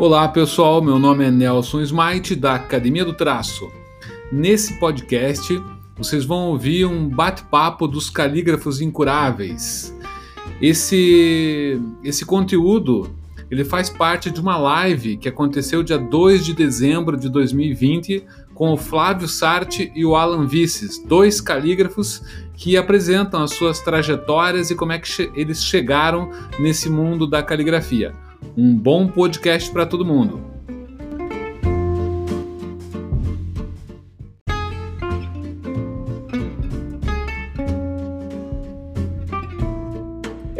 Olá pessoal, meu nome é Nelson Smite da Academia do Traço. Nesse podcast vocês vão ouvir um bate-papo dos calígrafos incuráveis. Esse, esse conteúdo ele faz parte de uma live que aconteceu dia 2 de dezembro de 2020 com o Flávio Sarti e o Alan Vices, dois calígrafos que apresentam as suas trajetórias e como é que che eles chegaram nesse mundo da caligrafia. Um bom podcast para todo mundo.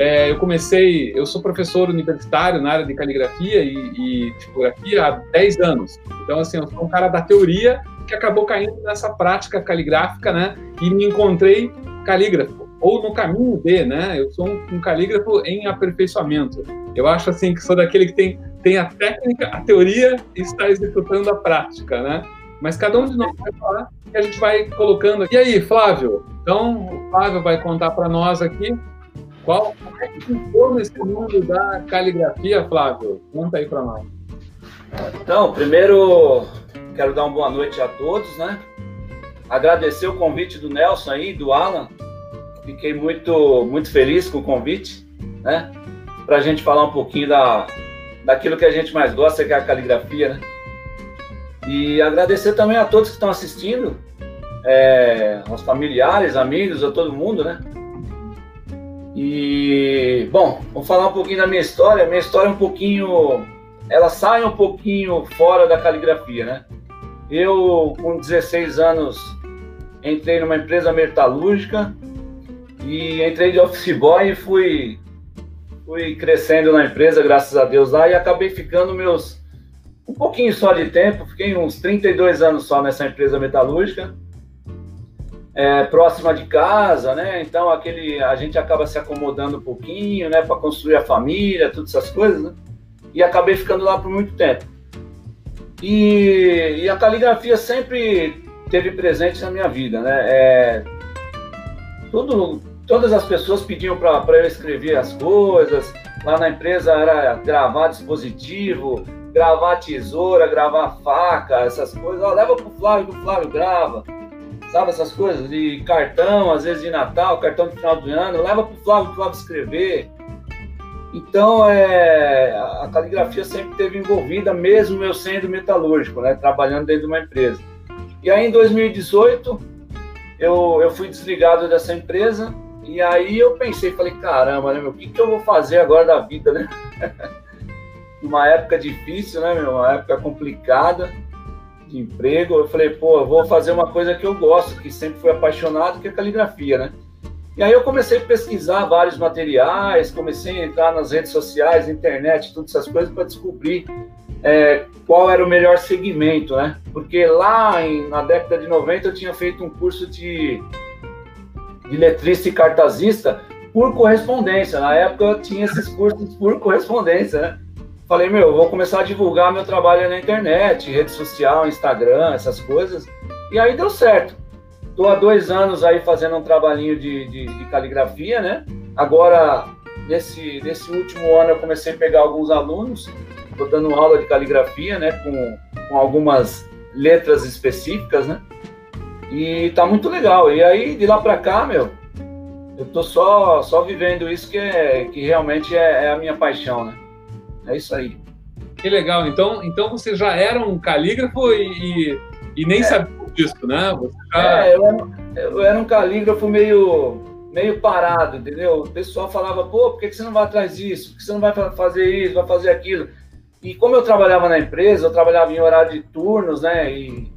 É, eu comecei, eu sou professor universitário na área de caligrafia e, e tipografia há 10 anos. Então, assim, eu sou um cara da teoria que acabou caindo nessa prática caligráfica, né? E me encontrei calígrafo, ou no caminho de, né? Eu sou um, um calígrafo em aperfeiçoamento. Eu acho assim que sou daquele que tem, tem a técnica, a teoria e está executando a prática, né? Mas cada um de nós vai falar e a gente vai colocando. E aí, Flávio? Então, o Flávio vai contar para nós aqui qual é que ficou nesse mundo da caligrafia, Flávio? Conta aí para nós. Então, primeiro quero dar uma boa noite a todos, né? Agradecer o convite do Nelson aí, do Alan. Fiquei muito, muito feliz com o convite, né? para a gente falar um pouquinho da, daquilo que a gente mais gosta, que é a caligrafia, né? E agradecer também a todos que estão assistindo, é, aos familiares, amigos, a todo mundo, né? E, bom, vou falar um pouquinho da minha história. Minha história é um pouquinho. Ela sai um pouquinho fora da caligrafia, né? Eu, com 16 anos, entrei numa empresa metalúrgica e entrei de office boy e fui fui crescendo na empresa, graças a Deus lá, e acabei ficando meus um pouquinho só de tempo, fiquei uns 32 anos só nessa empresa metalúrgica, é, próxima de casa, né? Então aquele a gente acaba se acomodando um pouquinho, né, para construir a família, todas essas coisas, né? E acabei ficando lá por muito tempo. E, e a caligrafia sempre teve presente na minha vida, né? É, tudo todas as pessoas pediam para eu escrever as coisas. Lá na empresa era gravar dispositivo, gravar tesoura, gravar faca, essas coisas. Ó, leva pro Flávio que o Flávio grava. Sabe essas coisas? De cartão, às vezes de Natal, cartão de final do ano. Leva pro Flávio, o Flávio escrever. Então, é, a caligrafia sempre esteve envolvida, mesmo eu sendo metalúrgico, né, trabalhando dentro de uma empresa. E aí, em 2018, eu, eu fui desligado dessa empresa e aí eu pensei, falei, caramba, né, meu, o que, que eu vou fazer agora da vida, né? uma época difícil, né, meu? Uma época complicada de emprego. Eu falei, pô, eu vou fazer uma coisa que eu gosto, que sempre fui apaixonado, que é caligrafia, né? E aí eu comecei a pesquisar vários materiais, comecei a entrar nas redes sociais, internet, todas essas coisas para descobrir é, qual era o melhor segmento, né? Porque lá em, na década de 90 eu tinha feito um curso de de letrista e cartazista por correspondência. Na época eu tinha esses cursos por correspondência, né? Falei, meu, vou começar a divulgar meu trabalho na internet, rede social, Instagram, essas coisas. E aí deu certo. Estou há dois anos aí fazendo um trabalhinho de, de, de, caligrafia, né? Agora, nesse, nesse último ano, eu comecei a pegar alguns alunos, estou dando aula de caligrafia, né? Com, com algumas letras específicas, né? E tá muito legal. E aí, de lá para cá, meu, eu tô só, só vivendo isso que, é, que realmente é, é a minha paixão, né? É isso aí. Que legal. Então, então você já era um calígrafo e, e nem é. sabia disso, né? Já... É, eu era, eu era, um calígrafo meio, meio parado, entendeu? O pessoal falava, pô, por que você não vai atrás disso? Por que você não vai fazer isso, vai fazer aquilo? E como eu trabalhava na empresa, eu trabalhava em horário de turnos, né? E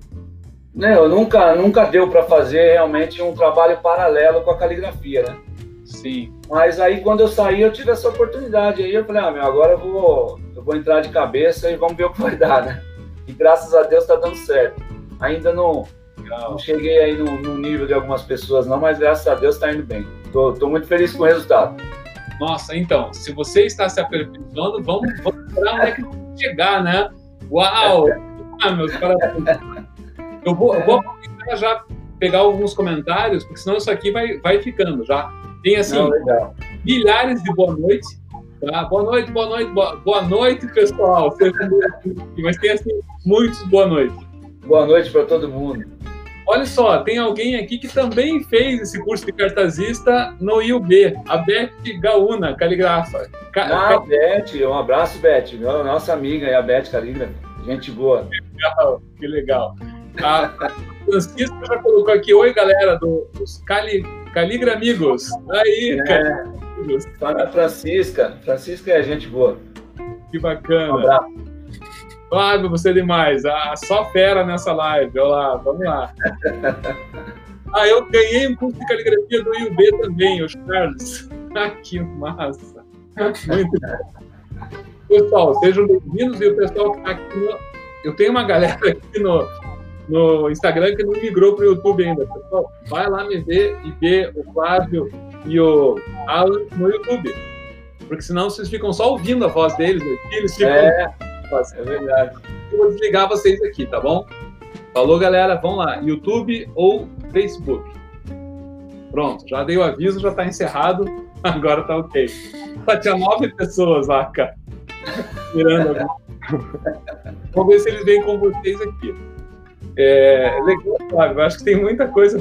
né, eu nunca, nunca deu para fazer realmente um trabalho paralelo com a caligrafia, né? Sim. Mas aí quando eu saí, eu tive essa oportunidade. Aí eu falei, ah, meu, agora eu vou, eu vou entrar de cabeça e vamos ver o que vai dar, né? E graças a Deus está dando certo. Ainda não, não cheguei aí no, no, nível de algumas pessoas, não, mas graças a Deus está indo bem. Tô, tô, muito feliz com o resultado. Nossa, então, se você está se aperfeiçoando, vamos, vamos esperar onde é que chegar, né? Uau! Ah, meus parabéns. Eu vou, eu vou aproveitar já pegar alguns comentários, porque senão isso aqui vai, vai ficando já. Tem assim, Não, milhares de boa noite. Tá? Boa noite, boa noite, boa, boa noite, pessoal. Mas tem assim, muitos boa noite. Boa noite para todo mundo. Olha só, tem alguém aqui que também fez esse curso de cartazista no IUB, a Beth Gaúna, caligrafa. ah, Beth, um abraço, Beth, nossa amiga é a Beth Caligrafa, gente boa. Que legal, que legal. A Francisca já colocou aqui, oi galera do, dos Cali, Caligra Amigos. Aí, é, cara. Fala Francisca, Francisca é gente boa. Que bacana. Um abraço. Flávio, você é demais. Ah, só fera nessa live. Olha lá, vamos lá. Ah, eu ganhei um curso de caligrafia do IUB também, o Charles. Ah, que massa. Muito bom. Pessoal, sejam bem-vindos e o pessoal que está aqui no... Eu tenho uma galera aqui no, no Instagram que não migrou para o YouTube ainda. Pessoal, vai lá me ver e ver o Flávio e o Alan no YouTube. Porque senão vocês ficam só ouvindo a voz deles aqui, eles ficam... É é verdade. Eu vou desligar vocês aqui, tá bom? Falou, galera. Vamos lá. YouTube ou Facebook? Pronto, já dei o aviso, já está encerrado. Agora tá ok. Só tinha nove pessoas lá, cara. Mirando Vamos ver se eles vêm com vocês aqui. É, legal, Flávio. Acho que tem muita coisa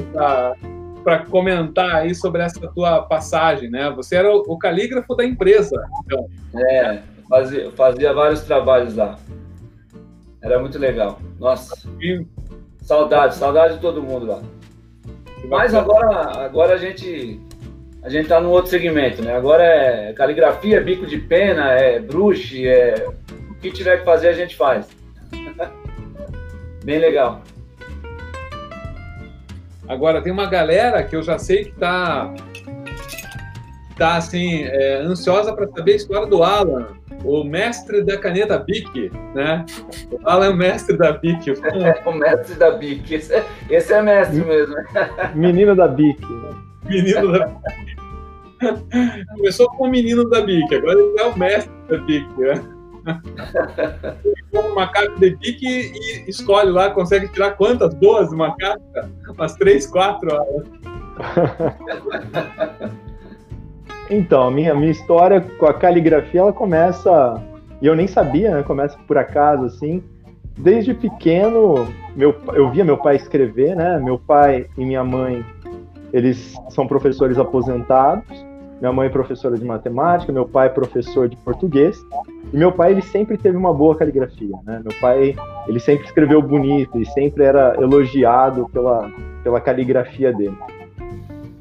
para comentar aí sobre essa tua passagem, né? Você era o, calígrafo da empresa. Então. É, fazia, fazia vários trabalhos lá. Era muito legal. Nossa. Saudade, saudade de todo mundo lá. Mas agora, agora a gente a gente tá num outro segmento, né? Agora é caligrafia, bico de pena, é bruxe, é o que tiver que fazer a gente faz. Bem legal. Agora tem uma galera que eu já sei que tá tá assim é, ansiosa para saber a história do Alan o mestre da caneta Bic, né? O Alan é o mestre da Bic. É, o mestre da Bic. Esse é, esse é mestre mesmo. Menino da Bic. Menino da Bic. Começou com o menino da Bic, agora ele é o mestre da Bic, né? Uma carta de Bic e escolhe lá, consegue tirar quantas uma carta? Umas três, quatro. Então, a minha, minha história com a caligrafia, ela começa, e eu nem sabia, né? Começa por acaso, assim. Desde pequeno, meu, eu via meu pai escrever, né? Meu pai e minha mãe, eles são professores aposentados. Minha mãe é professora de matemática, meu pai é professor de português. E meu pai, ele sempre teve uma boa caligrafia, né? Meu pai, ele sempre escreveu bonito e sempre era elogiado pela, pela caligrafia dele.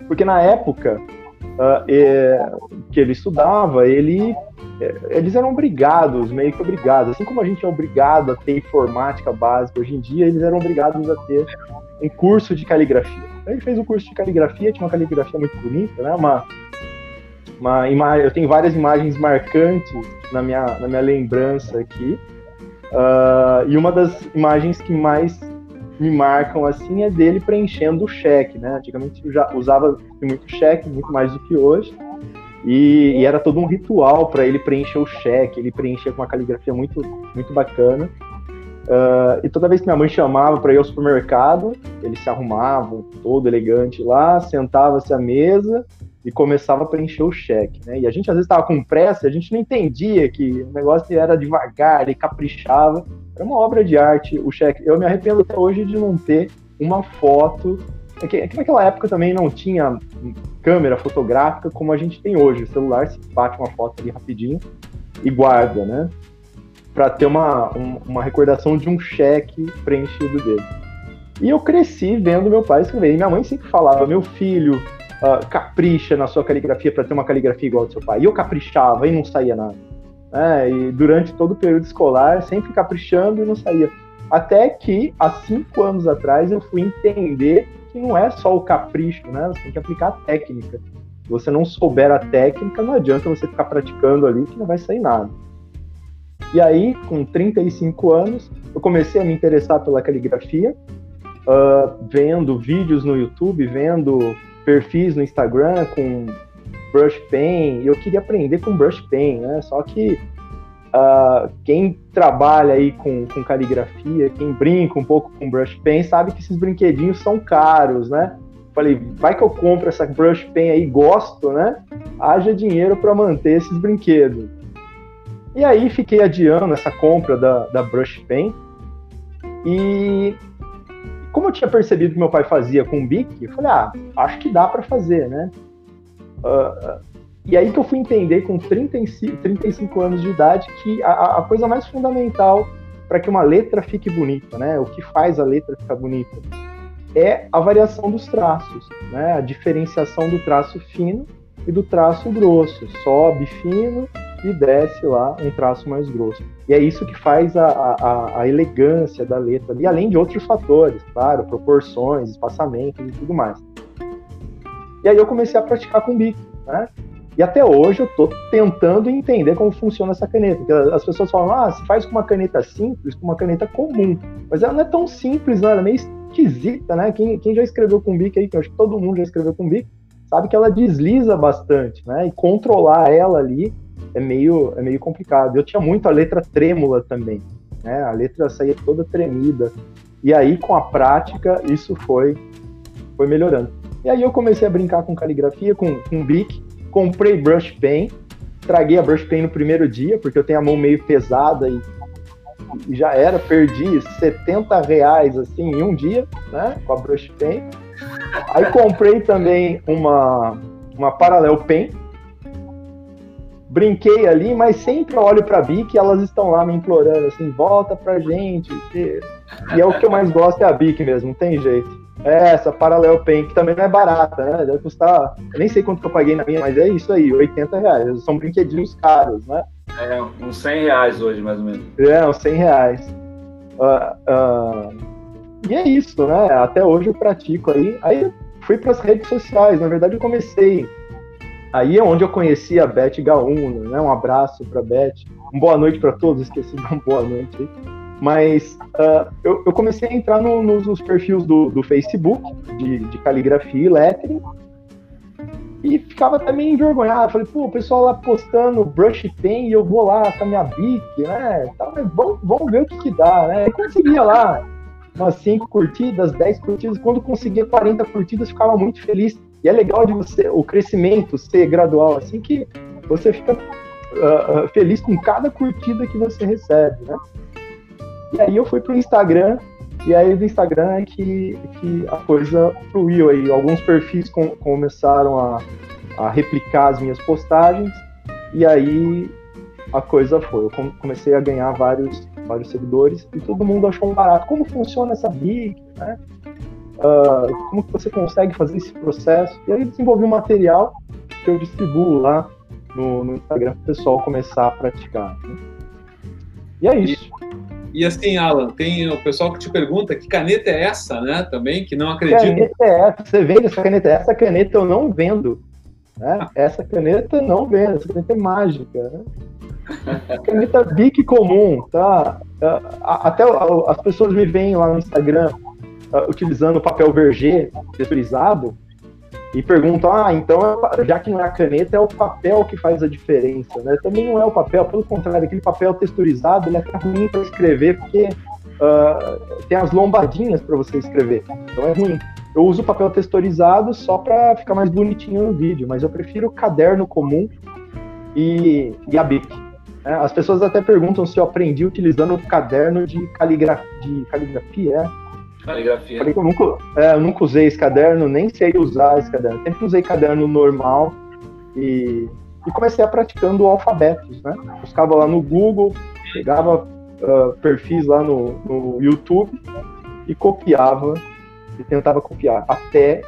Porque na época, uh, é, que ele estudava, ele, é, eles eram obrigados, meio que obrigados, assim como a gente é obrigado a ter informática básica hoje em dia, eles eram obrigados a ter um curso de caligrafia. Então, ele fez um curso de caligrafia, tinha uma caligrafia muito bonita, né? Uma, uma imagem, eu tenho várias imagens marcantes na minha, na minha lembrança aqui. Uh, e uma das imagens que mais me marcam assim é dele preenchendo o cheque, né? Antigamente eu já usava muito cheque, muito mais do que hoje. E, e era todo um ritual para ele preencher o cheque, ele preenchia com uma caligrafia muito, muito bacana. Uh, e toda vez que minha mãe chamava para ir ao supermercado, ele se arrumava todo elegante lá, sentava-se à mesa e começava a preencher o cheque, né? E a gente às vezes estava com pressa, a gente não entendia que o negócio era devagar, ele caprichava. Era uma obra de arte o cheque. Eu me arrependo até hoje de não ter uma foto. É é que naquela época também não tinha câmera fotográfica como a gente tem hoje. O celular se bate uma foto ali rapidinho e guarda, né? Para ter uma, uma recordação de um cheque preenchido dele. E eu cresci vendo meu pai escrever. E minha mãe sempre falava: meu filho, uh, capricha na sua caligrafia para ter uma caligrafia igual ao do seu pai. E eu caprichava e não saía nada. É, e durante todo o período escolar, sempre caprichando e não saía. Até que, há cinco anos atrás, eu fui entender que não é só o capricho, né? Você tem que aplicar a técnica. Se você não souber a técnica, não adianta você ficar praticando ali que não vai sair nada. E aí, com 35 anos, eu comecei a me interessar pela caligrafia, uh, vendo vídeos no YouTube, vendo perfis no Instagram com brush pen, e eu queria aprender com brush pen, né? Só que uh, quem trabalha aí com, com caligrafia, quem brinca um pouco com brush pen, sabe que esses brinquedinhos são caros, né? Falei, vai que eu compro essa brush pen aí, gosto, né? haja dinheiro para manter esses brinquedos. E aí fiquei adiando essa compra da, da Brush Pen. E como eu tinha percebido que meu pai fazia com o Bic, eu falei, ah, acho que dá para fazer, né? Uh, e aí que eu fui entender com 35, 35 anos de idade que a, a coisa mais fundamental para que uma letra fique bonita, né? O que faz a letra ficar bonita é a variação dos traços, né? A diferenciação do traço fino e do traço grosso. Sobe fino e desce lá um traço mais grosso. E é isso que faz a, a, a elegância da letra, e além de outros fatores, claro, proporções, espaçamentos e tudo mais. E aí eu comecei a praticar com bico, né? E até hoje eu estou tentando entender como funciona essa caneta. Porque as pessoas falam, ah, se faz com uma caneta simples, com uma caneta comum. Mas ela não é tão simples, não, ela é meio esquisita, né? Quem, quem já escreveu com bico aí, que eu acho que todo mundo já escreveu com bico, sabe que ela desliza bastante, né? E controlar ela ali é meio, é meio complicado. Eu tinha muito a letra trêmula também, né? A letra saía toda tremida. E aí, com a prática, isso foi, foi melhorando. E aí eu comecei a brincar com caligrafia, com, com bic, comprei brush pen, traguei a brush pen no primeiro dia, porque eu tenho a mão meio pesada e, e já era, perdi 70 reais assim em um dia, né, com a brush pen. Aí comprei também uma, uma Parallel Pen, brinquei ali, mas sempre olho para a Bic e elas estão lá me implorando assim, volta pra gente. E, e é o que eu mais gosto é a Bic mesmo, não tem jeito. É, essa Parallel Pen, que também não é barata, né? Deve custar, eu nem sei quanto que eu paguei na minha, mas é isso aí, 80 reais. São brinquedinhos caros, né? É, uns 100 reais hoje, mais ou menos. É, uns 100 reais. Uh, uh, e é isso, né? Até hoje eu pratico aí. Aí eu fui para as redes sociais, na verdade eu comecei. Aí é onde eu conheci a Beth Gaúna, né? Um abraço para Beth. Um boa noite para todos, esqueci de dar uma boa noite aí. Mas uh, eu, eu, comecei a entrar no, nos, perfis do, do Facebook, de, de, caligrafia e lettering, e ficava até meio envergonhado. Falei, pô, o pessoal lá postando brush pen e eu vou lá com a minha bic, né? Tá, vamos, vamos ver o que, que dá, né? E conseguia lá umas 5 curtidas, 10 curtidas. Quando conseguia 40 curtidas, ficava muito feliz. E é legal de você, o crescimento ser gradual, assim que você fica uh, feliz com cada curtida que você recebe, né? E aí eu fui pro Instagram, e aí do Instagram é que, que a coisa fluiu aí. Alguns perfis com, começaram a, a replicar as minhas postagens, e aí a coisa foi. Eu comecei a ganhar vários, vários seguidores e todo mundo achou um barato. Como funciona essa BIC, né? Uh, como que você consegue fazer esse processo? E aí desenvolvi um material que eu distribuo lá no, no Instagram para o pessoal começar a praticar. Né? E é isso. E assim, Alan, tem o pessoal que te pergunta que caneta é essa, né? Também, que não acredita. Caneta é essa? Você vende essa caneta? Essa caneta eu não vendo. Né? Essa caneta não vendo, essa caneta é mágica. Né? caneta Bic comum, tá? Até as pessoas me veem lá no Instagram uh, utilizando papel verger texturizado e perguntam, ah, então já que não é a caneta, é o papel que faz a diferença, né? Também não é o papel, pelo contrário, aquele papel texturizado, ele é até ruim para escrever, porque uh, tem as lombadinhas para você escrever, então é ruim. Eu uso papel texturizado só para ficar mais bonitinho no vídeo, mas eu prefiro o caderno comum e, e a Bic. Né? As pessoas até perguntam se eu aprendi utilizando o caderno de, caligra de caligrafia, é? Caligrafia. Eu nunca, é, eu nunca usei esse caderno, nem sei usar esse caderno. Sempre usei caderno normal e, e comecei a praticando alfabetos, né? Buscava lá no Google, pegava uh, perfis lá no, no YouTube e copiava e tentava copiar até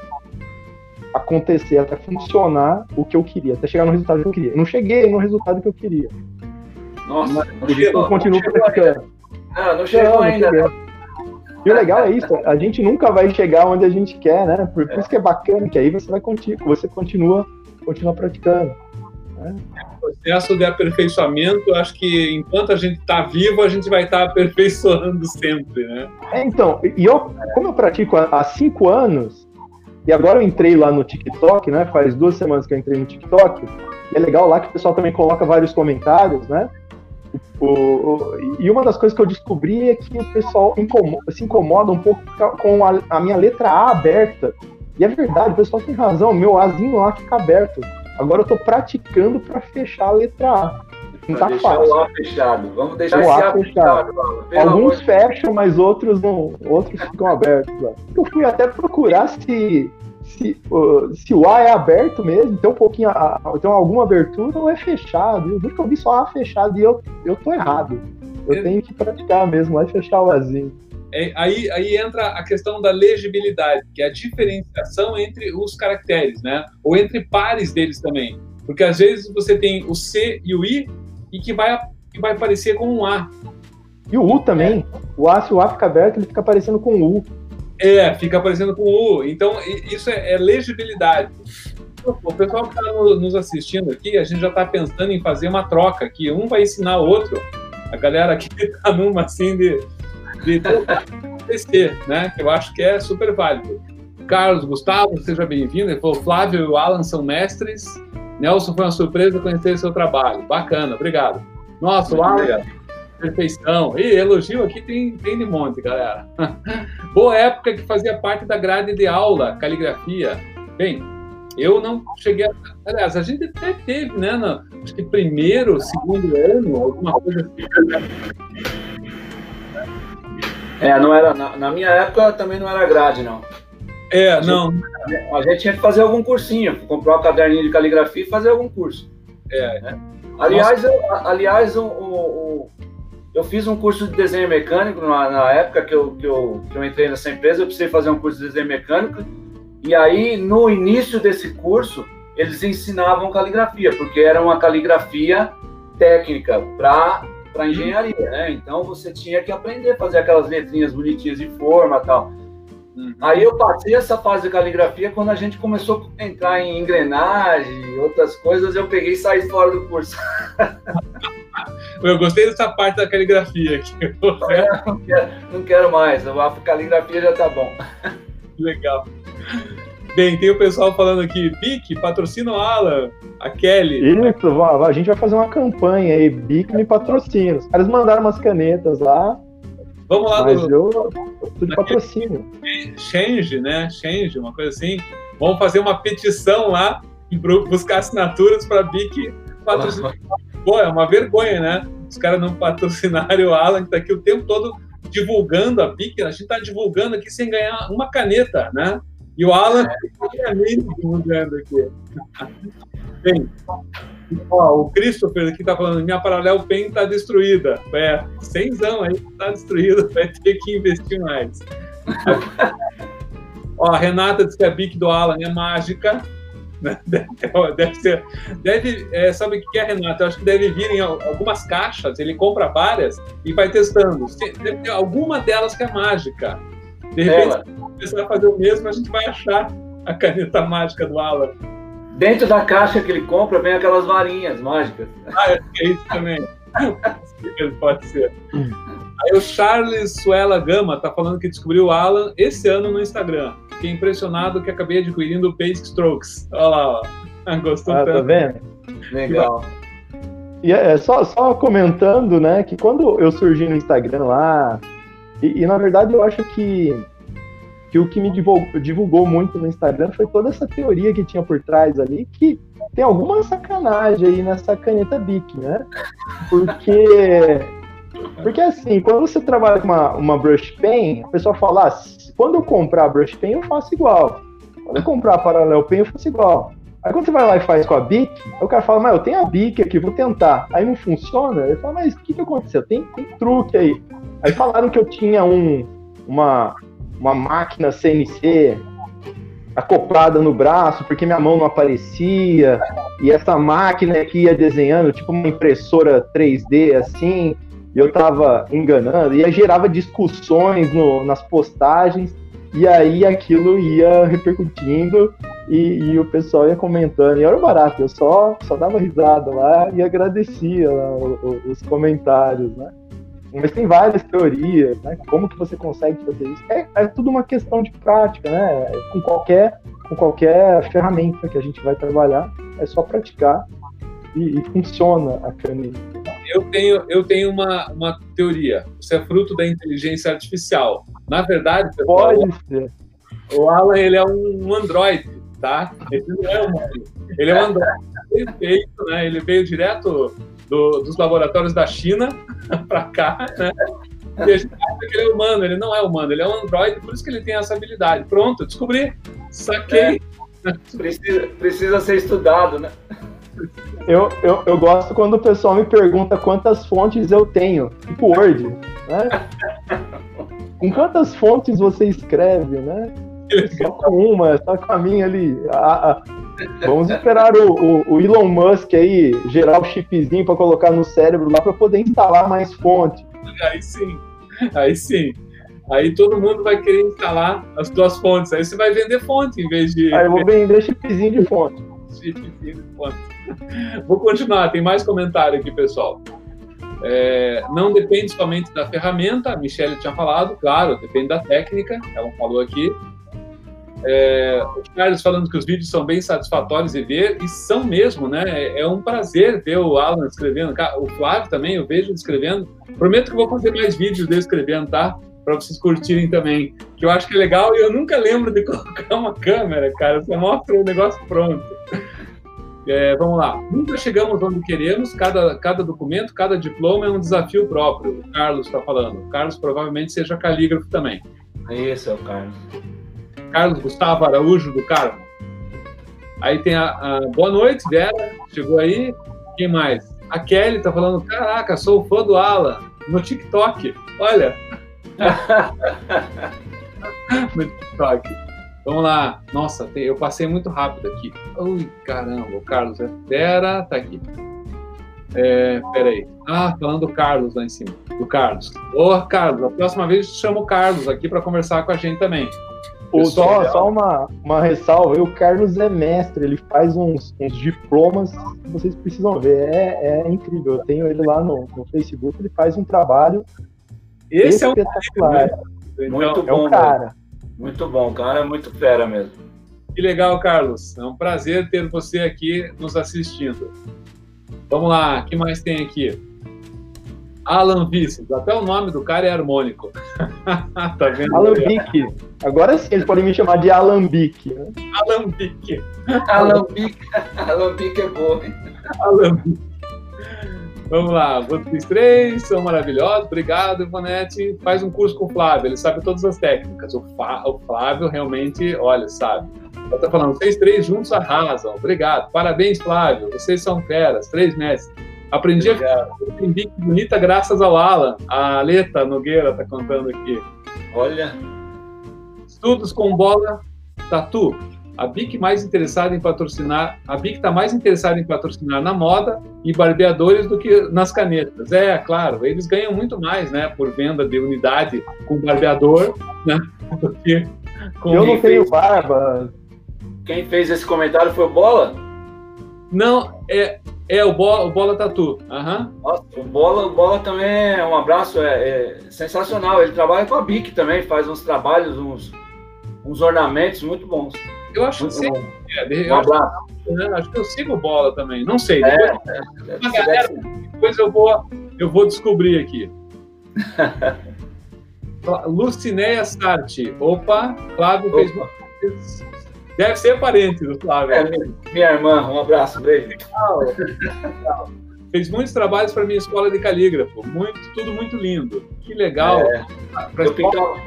acontecer, até funcionar o que eu queria, até chegar no resultado que eu queria. Não cheguei no resultado que eu queria. Nossa, Mas, não chegou, eu continuo praticando. Ah, não chegou não, ainda. Não e o legal é isso, a gente nunca vai chegar onde a gente quer, né? Por, por isso que é bacana, que aí você vai você continua, continua praticando. Né? O processo de aperfeiçoamento, acho que enquanto a gente está vivo, a gente vai estar tá aperfeiçoando sempre, né? É, então, e eu, como eu pratico há, há cinco anos, e agora eu entrei lá no TikTok, né? Faz duas semanas que eu entrei no TikTok, e é legal lá que o pessoal também coloca vários comentários, né? O, o, e uma das coisas que eu descobri é que o pessoal incomoda, se incomoda um pouco com a, a, minha letra A aberta. E é verdade, o pessoal tem razão, meu Azinho lá fica aberto. Agora eu tô praticando para fechar a letra A. Não tá deixar fácil. o A fechado. Vamos deixar o A fechado. fechado. Alguns fecham, mas outros não, outros ficam abertos. Lá. Eu fui até procurar se se, uh, se o A é aberto mesmo, tem um pouquinho, tem alguma abertura ou é fechado. Eu que eu vi só A fechado e eu, eu tô errado. Eu é. tenho que praticar mesmo, lá e fechar o Azinho. É, aí, aí entra a questão da legibilidade, que é a diferenciação entre os caracteres, né? Ou entre pares deles também. Porque às vezes você tem o C e o I e que vai, que vai parecer com um A. E o U também. É. O A, se o A fica aberto, ele fica parecendo com o U. É, fica aparecendo com U. Então, isso é, é legibilidade. O pessoal que está nos assistindo aqui, a gente já está pensando em fazer uma troca aqui. Um vai ensinar o outro. A galera aqui está numa assim de, de PC, né? Que eu acho que é super válido. Carlos Gustavo, seja bem-vindo. Ele falou: Flávio e o Alan são mestres. Nelson, foi uma surpresa conhecer seu trabalho. Bacana, obrigado. Nossa, o Alan perfeição. E elogio aqui tem, tem de monte, galera. Boa época que fazia parte da grade de aula, caligrafia. Bem, eu não cheguei a. Aliás, a gente até teve, né? No, acho que primeiro, segundo ano, alguma coisa assim. É, não era. Na, na minha época também não era grade, não. É, a não. Gente, a gente tinha que fazer algum cursinho, comprar um caderninho de caligrafia e fazer algum curso. É. Né? Aliás, eu, aliás o, o, eu fiz um curso de desenho mecânico na, na época que eu, que, eu, que eu entrei nessa empresa, eu precisei fazer um curso de desenho mecânico. E aí, no início desse curso, eles ensinavam caligrafia, porque era uma caligrafia técnica para para engenharia, né? Então você tinha que aprender a fazer aquelas letrinhas bonitinhas de forma tal. Uhum. Aí eu passei essa fase de caligrafia quando a gente começou a entrar em engrenagem e outras coisas, eu peguei e saí fora do curso. Eu gostei dessa parte da caligrafia aqui. É, não, quero, não quero mais, a caligrafia já tá bom. Legal. Bem, tem o pessoal falando aqui, Bic, patrocina o Alan, a Kelly. Isso, a gente vai fazer uma campanha aí, Bic me patrocina. Os caras mandaram umas canetas lá. Vamos lá, mas do... eu, de patrocínio. Change, né? Change, uma coisa assim. Vamos fazer uma petição lá e buscar assinaturas para Bic patrocinar. Pô, é uma vergonha, né? Os caras não patrocinarem o Alan, que tá aqui o tempo todo divulgando a PIC. A gente tá divulgando aqui sem ganhar uma caneta, né? E o Alan é. divulgando aqui. Bem, ó, o Christopher aqui tá falando, minha Paralel Pen tá destruída. É, cenzão aí, tá destruída, vai ter que investir mais. ó, a Renata disse que a BIC do Alan é mágica. Deve ser. Deve, é, sabe o que é, Renato? Eu acho que deve vir em algumas caixas, ele compra várias e vai testando. Deve ter alguma delas que é mágica. De repente, se começar a fazer o mesmo, a gente vai achar a caneta mágica do Alan. Dentro da caixa que ele compra, vem aquelas varinhas mágicas. Ah, é isso também. Pode ser. Aí o Charles Suela Gama tá falando que descobriu o Alan esse ano no Instagram. Fiquei impressionado que acabei adquirindo o Pace Strokes. Olha lá, ó. Gostou ah, tanto. Tá vendo? Legal. E é, só, só comentando, né, que quando eu surgi no Instagram lá, e, e na verdade eu acho que, que o que me divulgou, divulgou muito no Instagram foi toda essa teoria que tinha por trás ali, que tem alguma sacanagem aí nessa caneta Bic, né? Porque porque assim, quando você trabalha com uma, uma brush pen, o pessoal fala, ah, quando eu comprar a brush pen, eu faço igual. Quando eu comprar a paralel pen, eu faço igual. Aí quando você vai lá e faz com a Bic, o cara fala, mas eu tenho a Bic aqui, vou tentar. Aí não funciona, ele fala, mas o que, que aconteceu? Tem, tem truque aí. Aí falaram que eu tinha um, uma, uma máquina CNC acoplada no braço, porque minha mão não aparecia, e essa máquina que ia desenhando, tipo uma impressora 3D assim, e eu tava enganando, e aí gerava discussões no, nas postagens, e aí aquilo ia repercutindo e, e, o pessoal ia comentando, e era barato, eu só, só dava risada lá e agradecia lá, os, os comentários, né? Mas tem várias teorias, né? Como que você consegue fazer isso? É, é tudo uma questão de prática, né? Com qualquer, com qualquer ferramenta que a gente vai trabalhar, é só praticar e, e funciona a caneta eu tenho, eu tenho uma, uma teoria. Isso é fruto da inteligência artificial. Na verdade, pessoal, Pode ser. o Alan ele é um Android, tá? Ele não é um Ele é um Android perfeito, né? Ele veio direto do, dos laboratórios da China para cá, né? E a gente acha que ele é humano, ele não é humano, ele é um Android, por isso que ele tem essa habilidade. Pronto, descobri, saquei. É, precisa, precisa ser estudado, né? Eu, eu, eu gosto quando o pessoal me pergunta quantas fontes eu tenho, tipo Word, né? Com quantas fontes você escreve, né? Só com uma, só com a minha ali. A, a... Vamos esperar o, o, o, Elon Musk aí gerar o chipzinho para colocar no cérebro lá para poder instalar mais fontes. Aí sim, aí sim. Aí todo mundo vai querer instalar as tuas fontes. Aí você vai vender fonte em vez de. Aí eu vou vender chipzinho de fonte. chipzinho de fonte. Vou continuar, tem mais comentário aqui, pessoal. É, não depende somente da ferramenta, a Michelle tinha falado, claro, depende da técnica, ela falou aqui. É, o Carlos falando que os vídeos são bem satisfatórios de ver, e são mesmo, né? É, é um prazer ver o Alan escrevendo, o Flávio também, eu vejo ele escrevendo. Prometo que vou fazer mais vídeos dele escrevendo, tá? Para vocês curtirem também, que eu acho que é legal e eu nunca lembro de colocar uma câmera, cara, só mostra o negócio pronto. É, vamos lá. Nunca chegamos onde queremos, cada, cada documento, cada diploma é um desafio próprio. O Carlos está falando. O Carlos provavelmente seja calígrafo também. Esse é o Carlos. Carlos Gustavo Araújo do Carmo. Aí tem a, a, Boa noite, Vera. Chegou aí. Quem mais? A Kelly tá falando: Caraca, sou fã do Alan no TikTok. Olha. no TikTok. Vamos lá. Nossa, eu passei muito rápido aqui. Ui, caramba, o Carlos é fera. Tá aqui. É, peraí. Ah, falando do Carlos lá em cima. Do Carlos. Ô, Carlos, a próxima vez chama o Carlos aqui para conversar com a gente também. Ou só, só uma, uma ressalva, o Carlos é mestre, ele faz uns, uns diplomas que vocês precisam ver. É, é incrível. Eu tenho ele lá no, no Facebook, ele faz um trabalho Esse espetacular. É um... Muito bom, é um cara. Muito bom, o cara é muito fera mesmo. Que legal, Carlos. É um prazer ter você aqui nos assistindo. Vamos lá, o que mais tem aqui? Alan Vices, até o nome do cara é harmônico. tá vendo? Alambique. Agora sim eles podem me chamar de Alambique. Né? Alambique. Alambique. Alambique é bom, hein? Alambique. Vamos lá, vocês três são maravilhosos, obrigado, Ivonete. Faz um curso com o Flávio, ele sabe todas as técnicas. O, o Flávio realmente, olha, sabe. Ela tá falando, vocês três juntos arrasam, obrigado. Parabéns, Flávio, vocês são feras, três mestres. Aprendi obrigado. a aprendi que bonita graças ao Alan. A Aleta Nogueira tá contando aqui. Olha. Estudos com bola, tatu. A BIC mais interessada em patrocinar, a BIC está mais interessada em patrocinar na moda e barbeadores do que nas canetas. É, claro, eles ganham muito mais, né, por venda de unidade com barbeador, né, do que com Eu não tenho barba. Quem fez esse comentário foi o Bola? Não, é, é o Bola, o Bola Tatu. Uhum. Nossa, o Bola, o Bola também é um abraço, é, é sensacional. Ele trabalha com a BIC também, faz uns trabalhos, uns, uns ornamentos muito bons. Eu acho que sim. É, um abraço. Acho, né? acho, que eu sigo bola também. Não sei. É, depois, é, é, galera, depois eu vou, eu vou descobrir aqui. Lucinéia Sarti. Opa, Flávio Opa. fez. Deve ser parente do Flávio. É, minha irmã, um abraço, beijo. Fez muitos trabalhos para minha escola de calígrafo. Muito, tudo muito lindo. Que legal. É. Eu, pintava,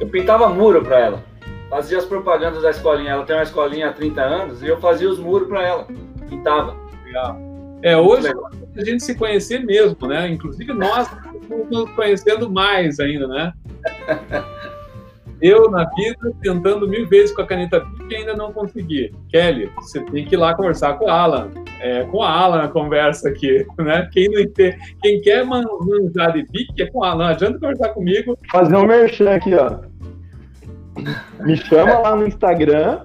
eu pintava muro para ela fazia as propagandas da escolinha. Ela tem uma escolinha há 30 anos e eu fazia os muros para ela. Pintava. Legal. É, hoje a gente se conhecer mesmo, né? Inclusive nós estamos nos conhecendo mais ainda, né? Eu, na vida, tentando mil vezes com a caneta Bic e ainda não consegui. Kelly, você tem que ir lá conversar com o Alan. É, com a Alan a conversa aqui, né? Quem, não entende, quem quer manjar de Bic é com o Alan. Não adianta conversar comigo. Fazer um merchan aqui, ó. Me chama lá no Instagram.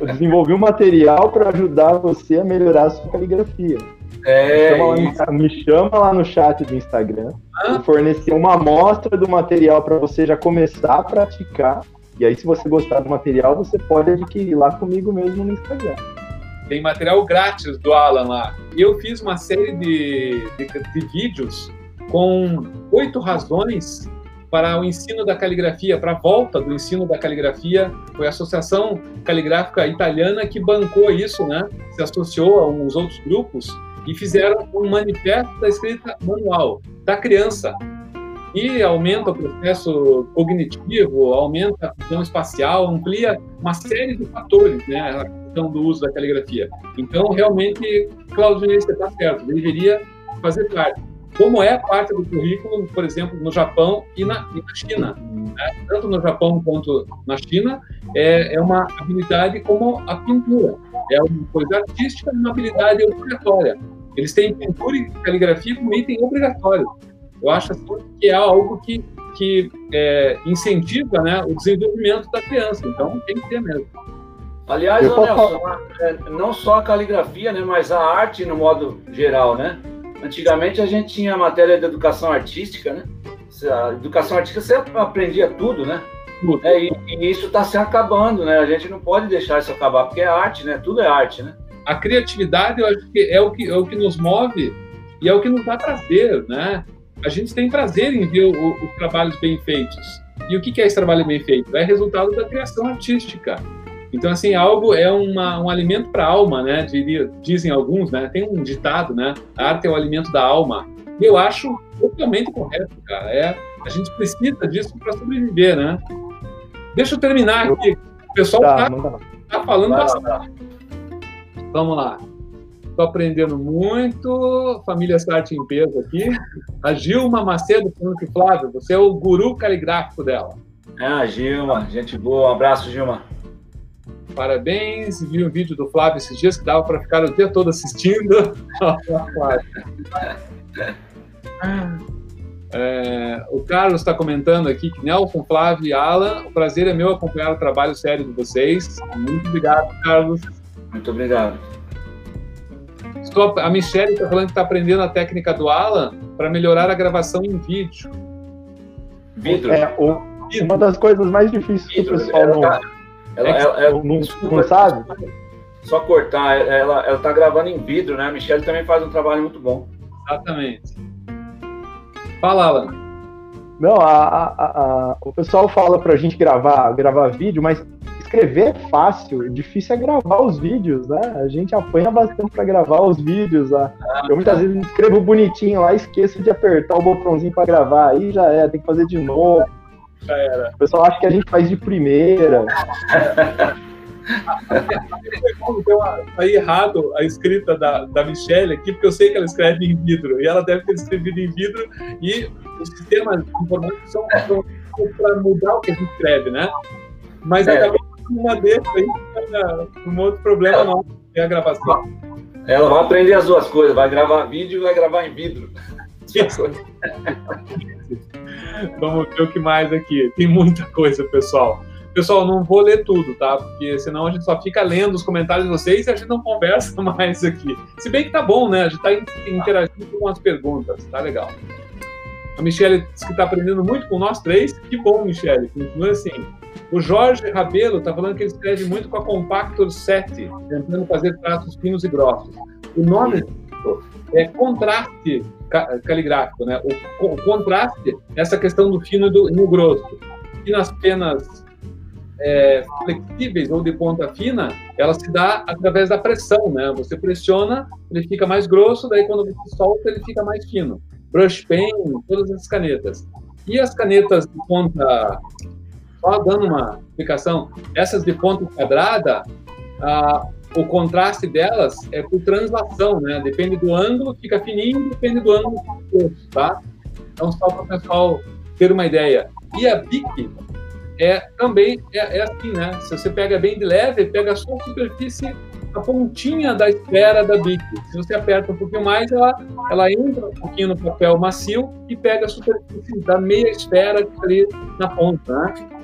Eu desenvolvi um material para ajudar você a melhorar a sua caligrafia. É, me, chama lá, me chama lá no chat do Instagram. Ah. Vou fornecer uma amostra do material para você já começar a praticar. E aí, se você gostar do material, você pode adquirir lá comigo mesmo no Instagram. Tem material grátis do Alan lá. Eu fiz uma série de, de, de vídeos com oito razões para o ensino da caligrafia, para a volta do ensino da caligrafia. Foi a Associação Caligráfica Italiana que bancou isso, né? Se associou a uns outros grupos e fizeram um manifesto da escrita manual da criança. E aumenta o processo cognitivo, aumenta a visão espacial, amplia uma série de fatores, né? A questão do uso da caligrafia. Então, realmente, Claudio, você está certo, deveria fazer parte como é parte do currículo, por exemplo, no Japão e na, e na China. Né? Tanto no Japão quanto na China, é, é, uma habilidade como a pintura. É uma coisa artística uma habilidade obrigatória. Eles têm pintura e caligrafia como item obrigatório. Eu acho assim, que é algo que, que é, incentiva né, o desenvolvimento da criança. Então, tem que ter mesmo. Aliás, Nelson, é, não só a caligrafia, né, mas a arte no modo geral, né? Antigamente a gente tinha a matéria de educação artística, né? A educação artística você aprendia tudo, né? Tudo. É, e, e, isso está se acabando, né? A gente não pode deixar isso acabar, porque é arte, né? Tudo é arte, né? A criatividade, eu acho que é o que, é o que nos move e é o que nos dá prazer, né? A gente tem prazer em ver os trabalhos bem feitos. E o que é esse trabalho bem feito? É resultado da criação artística. Então, assim, algo é uma, um alimento para a alma, né? Diria, dizem alguns, né? Tem um ditado, né? A arte é o alimento da alma. E eu acho totalmente correto, cara. É, a gente precisa disso para sobreviver, né? Deixa eu terminar aqui. O pessoal está tá, tá falando bastante. Vamos lá. Estou aprendendo muito. Família Start em peso aqui. A Gilma Macedo falando que, Flávio, você é o guru caligráfico dela. Ah, Gilma, gente boa. Um abraço, Gilma. Parabéns. Vi um vídeo do Flávio esses dias que dava para ficar o dia todo assistindo. é, o Carlos está comentando aqui que Nelson, Flávio e Alan, o prazer é meu acompanhar o trabalho sério de vocês. Muito obrigado, Carlos. Muito obrigado. Estou, a Michelle está falando que está aprendendo a técnica do Alan para melhorar a gravação em vídeo. Vidro. É, o, uma das coisas mais difíceis que o pessoal não ela, é ela, ela não, desculpa, não sabe? Só cortar, ela, ela tá gravando em vidro, né? A Michelle também faz um trabalho muito bom. Exatamente. Fala, Alan. Não, a, a, a, o pessoal fala pra gente gravar, gravar vídeo, mas escrever é fácil, difícil é gravar os vídeos, né? A gente apanha bastante para gravar os vídeos. Né? Eu muitas vezes escrevo bonitinho lá, esqueço de apertar o botãozinho para gravar, aí já é, tem que fazer de novo. Já era. O pessoal acha que a gente faz de primeira. Deu aí errado a escrita da, da Michelle aqui, porque eu sei que ela escreve em vidro, e ela deve ter escrevido em vidro, e os sistemas informáticos são para mudar o que a gente escreve, né? Mas é. acabou uma desse aí, um outro problema não, é a gravação. Ela vai aprender as duas coisas, vai gravar vídeo e vai gravar em vidro. Vamos ver o que mais aqui. Tem muita coisa, pessoal. Pessoal, não vou ler tudo, tá? Porque senão a gente só fica lendo os comentários de vocês e a gente não conversa mais aqui. Se bem que tá bom, né? A gente tá interagindo com as perguntas, tá legal. A Michelle disse que está aprendendo muito com nós três. Que bom, Michelle. Continua assim. O Jorge Rabelo está falando que ele escreve muito com a Compactor 7, tentando fazer traços finos e grossos. O nome é contraste caligráfico, né? O, o contraste, essa questão do fino e do, no grosso. E nas penas é, flexíveis ou de ponta fina, ela se dá através da pressão, né? Você pressiona, ele fica mais grosso, daí quando você solta, ele fica mais fino. Brush pen, todas essas canetas. E as canetas de ponta, só dando uma explicação, essas de ponta quadrada, ah, o contraste delas é por translação, né? Depende do ângulo, fica fininho, depende do ângulo, tá? Então, só para o pessoal ter uma ideia. E a BIC é também é, é, assim, né? Se você pega bem de leve, pega só a superfície, a pontinha da esfera da BIC. Se você aperta um pouquinho mais, ela, ela entra um pouquinho no papel macio e pega a superfície da meia esfera que está ali na ponta, né?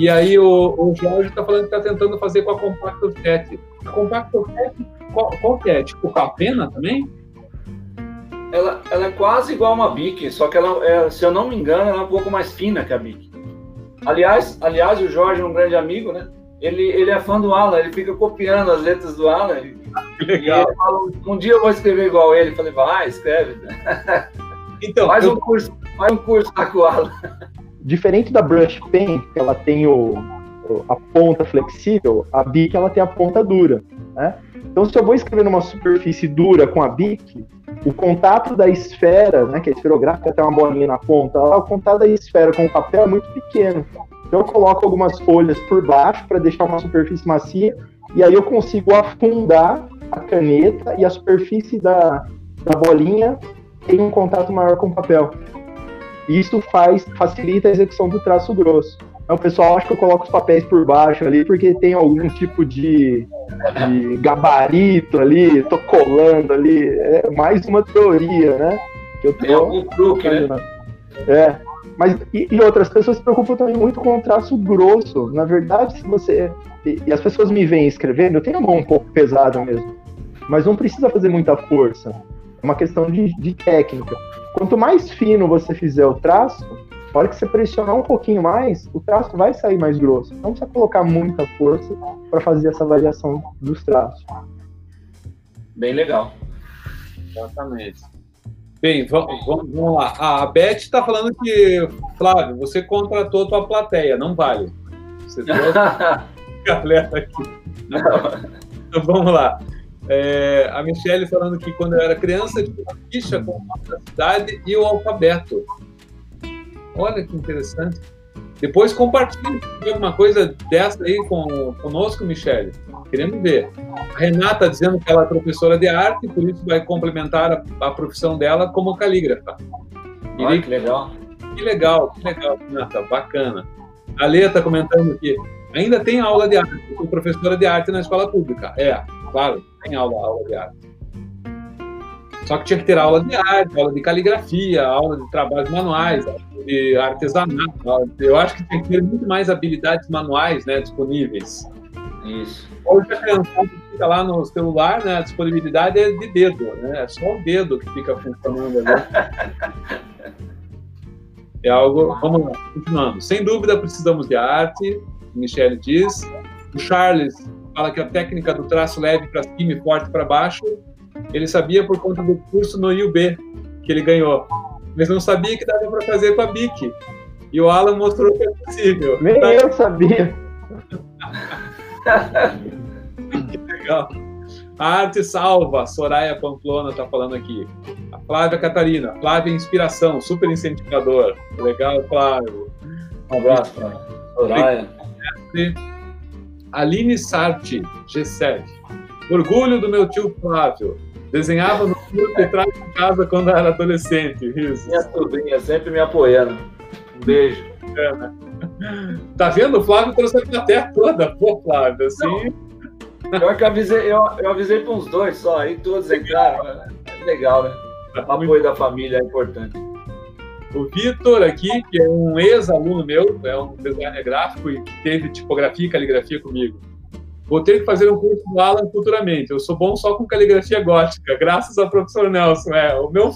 E aí o, o Jorge está falando que está tentando fazer com a Compactor 7. A Compactor 7, qual, qual que é? Tipo com a pena também? Ela, ela é quase igual a uma Bic, só que ela, é, se eu não me engano, ela é um pouco mais fina que a Bic. Aliás, aliás, o Jorge é um grande amigo, né? Ele, ele é fã do Alan, ele fica copiando as letras do Alan. Legal. Fala, um dia eu vou escrever igual ele. Eu falei, vai, escreve. Então, faz, eu... um curso, faz um curso lá com o Alan. Diferente da brush pen, que ela tem o, a ponta flexível, a Bic ela tem a ponta dura, né? Então, se eu vou escrever numa superfície dura com a Bic, o contato da esfera, né, que é esferográfica, tem uma bolinha na ponta, o contato da esfera com o papel é muito pequeno. Então, eu coloco algumas folhas por baixo para deixar uma superfície macia, e aí eu consigo afundar a caneta e a superfície da, da bolinha tem um contato maior com o papel. Isso faz facilita a execução do traço grosso. Então, o pessoal acha que eu coloco os papéis por baixo ali porque tem algum tipo de, de gabarito ali, tô colando ali. É mais uma teoria, né? Que eu tô tem algum truque, né? É. Mas, e, e, outras pessoas se preocupam também muito com o traço grosso. Na verdade, se você. E, e, as pessoas me veem escrevendo, eu tenho a mão um pouco pesada mesmo. Mas não precisa fazer muita força. É uma questão de, de técnica. Quanto mais fino você fizer o traço, na hora que você pressionar um pouquinho mais, o traço vai sair mais grosso. Não precisa colocar muita força para fazer essa variação dos traços. Bem legal. Exatamente. Bem, vamos, vamos lá. Ah, a Beth está falando que, Flávio, você contratou a tua plateia, não vale. Você trouxe galera aqui. Então, vamos lá. É, a Michelle falando que quando eu era criança tinha uma ficha com a cidade e o alfabeto. Olha que interessante. Depois compartilhe alguma coisa dessa aí com, conosco, Michele. Queremos ver. A Renata dizendo que ela é professora de arte, por isso vai complementar a, a profissão dela como calígrafa. Olha, que legal. Que legal, que legal, Renata, bacana. A Lê está comentando aqui. Ainda tem aula de arte, sou professora de arte na escola pública. É, claro, tem aula, aula de arte. Só que tinha que ter aula de arte, aula de caligrafia, aula de trabalhos manuais, de artesanato. Eu acho que tem que ter muito mais habilidades manuais né, disponíveis. Isso. Hoje a criançada fica lá no celular, né, a disponibilidade é de dedo, né? É só o dedo que fica funcionando ali. É algo. Vamos lá, continuando. Sem dúvida precisamos de arte, Michele diz. O Charles fala que a técnica do traço leve para cima e forte para baixo, ele sabia por conta do curso no IUB que ele ganhou mas não sabia que dava para fazer com a BIC. E o Alan mostrou que é possível. Nem tá? eu sabia. que legal. A arte salva, Soraya Pamplona está falando aqui. A Flávia Catarina, Flávia Inspiração, super incentivador. Legal, Flávio. Um abraço, Soraya. Aline Sarti, G7. Orgulho do meu tio Flávio. Desenhava no muro de trás de casa quando era adolescente. Risos. Minha sobrinha sempre me apoiando. Um beijo. É, né? Tá vendo? O Flávio trouxe a plateia toda. Pô, Flávio, assim. Pior que eu avisei, eu, eu avisei para uns dois só, aí todos entraram. É legal, né? O apoio da família é importante. O Vitor aqui, que é um ex-aluno meu, é um designer gráfico e teve tipografia e caligrafia comigo. Vou ter que fazer um curso do Alan futuramente. Eu sou bom só com caligrafia gótica, graças ao professor Nelson. É, o meu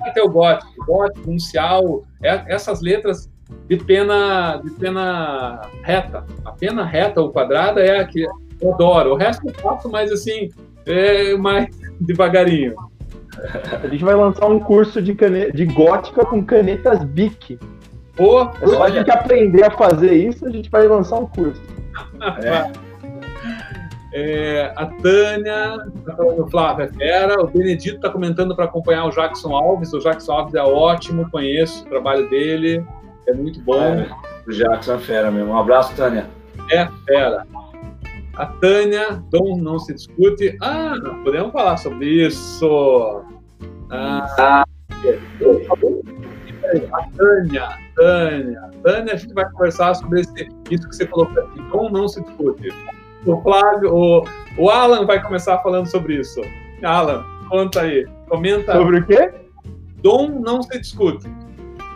até o gótico, gótico, uncial, é, essas letras de pena, de pena reta. A pena reta ou quadrada é a que eu adoro. O resto eu faço, mas assim, é mais devagarinho. A gente vai lançar um curso de, caneta, de gótica com canetas BIC. Oh, é só a gente aprender a fazer isso, a gente vai lançar um curso. É. É, a Tânia falando Flávia é Fera, o Benedito está comentando para acompanhar o Jackson Alves. O Jackson Alves é ótimo, conheço o trabalho dele, é muito bom. É, o Jackson é fera mesmo. Um abraço, Tânia. É fera. A Tânia, Dom não se discute. Ah, podemos falar sobre isso. Ah, a Tânia, Tânia, Tânia, a gente vai conversar sobre esse, isso que você falou para mim. Dom não se discute o Flávio, o, o Alan vai começar falando sobre isso. Alan, conta aí, comenta. Sobre o quê? Dom não se discute.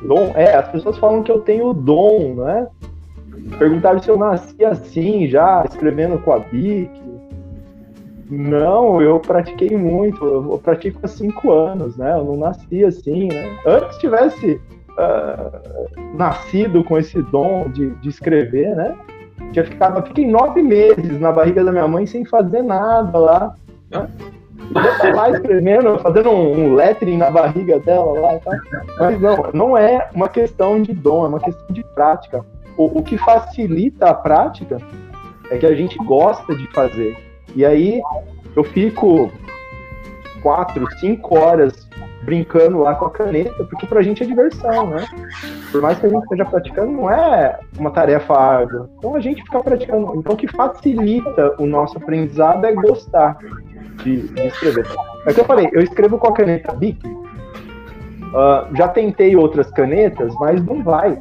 Dom, é, as pessoas falam que eu tenho dom, né? Perguntaram se eu nasci assim, já escrevendo com a Bic. Não, eu pratiquei muito, eu pratico há cinco anos, né? Eu não nasci assim, né? Antes tivesse uh, nascido com esse dom de, de escrever, né? Tinha ficado, fiquei nove meses na barriga da minha mãe sem fazer nada lá. Né? tá lá escrevendo, fazendo um, um lettering na barriga dela lá, tá? Mas não, não é uma questão de dom, é uma questão de prática. O, o que facilita a prática é que a gente gosta de fazer. E aí eu fico quatro, cinco horas brincando lá com a caneta, porque pra gente é diversão, né? Por mais que a gente esteja praticando, não é uma tarefa árdua. Então a gente fica praticando. Então o que facilita o nosso aprendizado é gostar de, de escrever. É que eu falei, eu escrevo com a caneta Bic. Uh, já tentei outras canetas, mas não vai.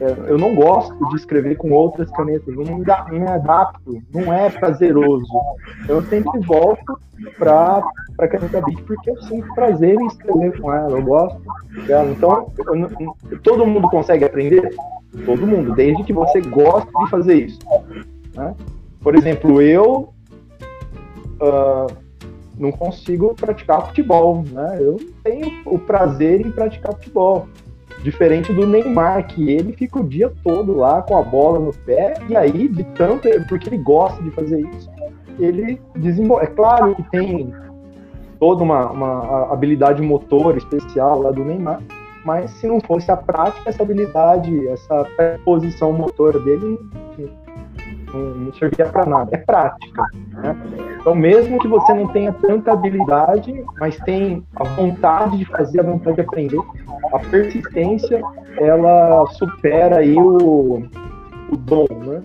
É, eu não gosto de escrever com outras canetas, não me, me adapto, não é prazeroso. Eu sempre volto para a caneta Bic porque eu sinto prazer em escrever com ela, eu gosto dela. Então, eu, todo mundo consegue aprender? Todo mundo, desde que você goste de fazer isso. Né? Por exemplo, eu uh, não consigo praticar futebol, né? Eu não tenho o prazer em praticar futebol. Diferente do Neymar, que ele fica o dia todo lá com a bola no pé, e aí, de tanto, porque ele gosta de fazer isso, ele desenvolve. É claro que tem toda uma, uma habilidade motor especial lá do Neymar, mas se não fosse a prática, essa habilidade, essa posição motor dele não, servia para nada. É prática. Né? Então, mesmo que você não tenha tanta habilidade, mas tem a vontade de fazer, a vontade de aprender, a persistência, ela supera aí o, o dom, né?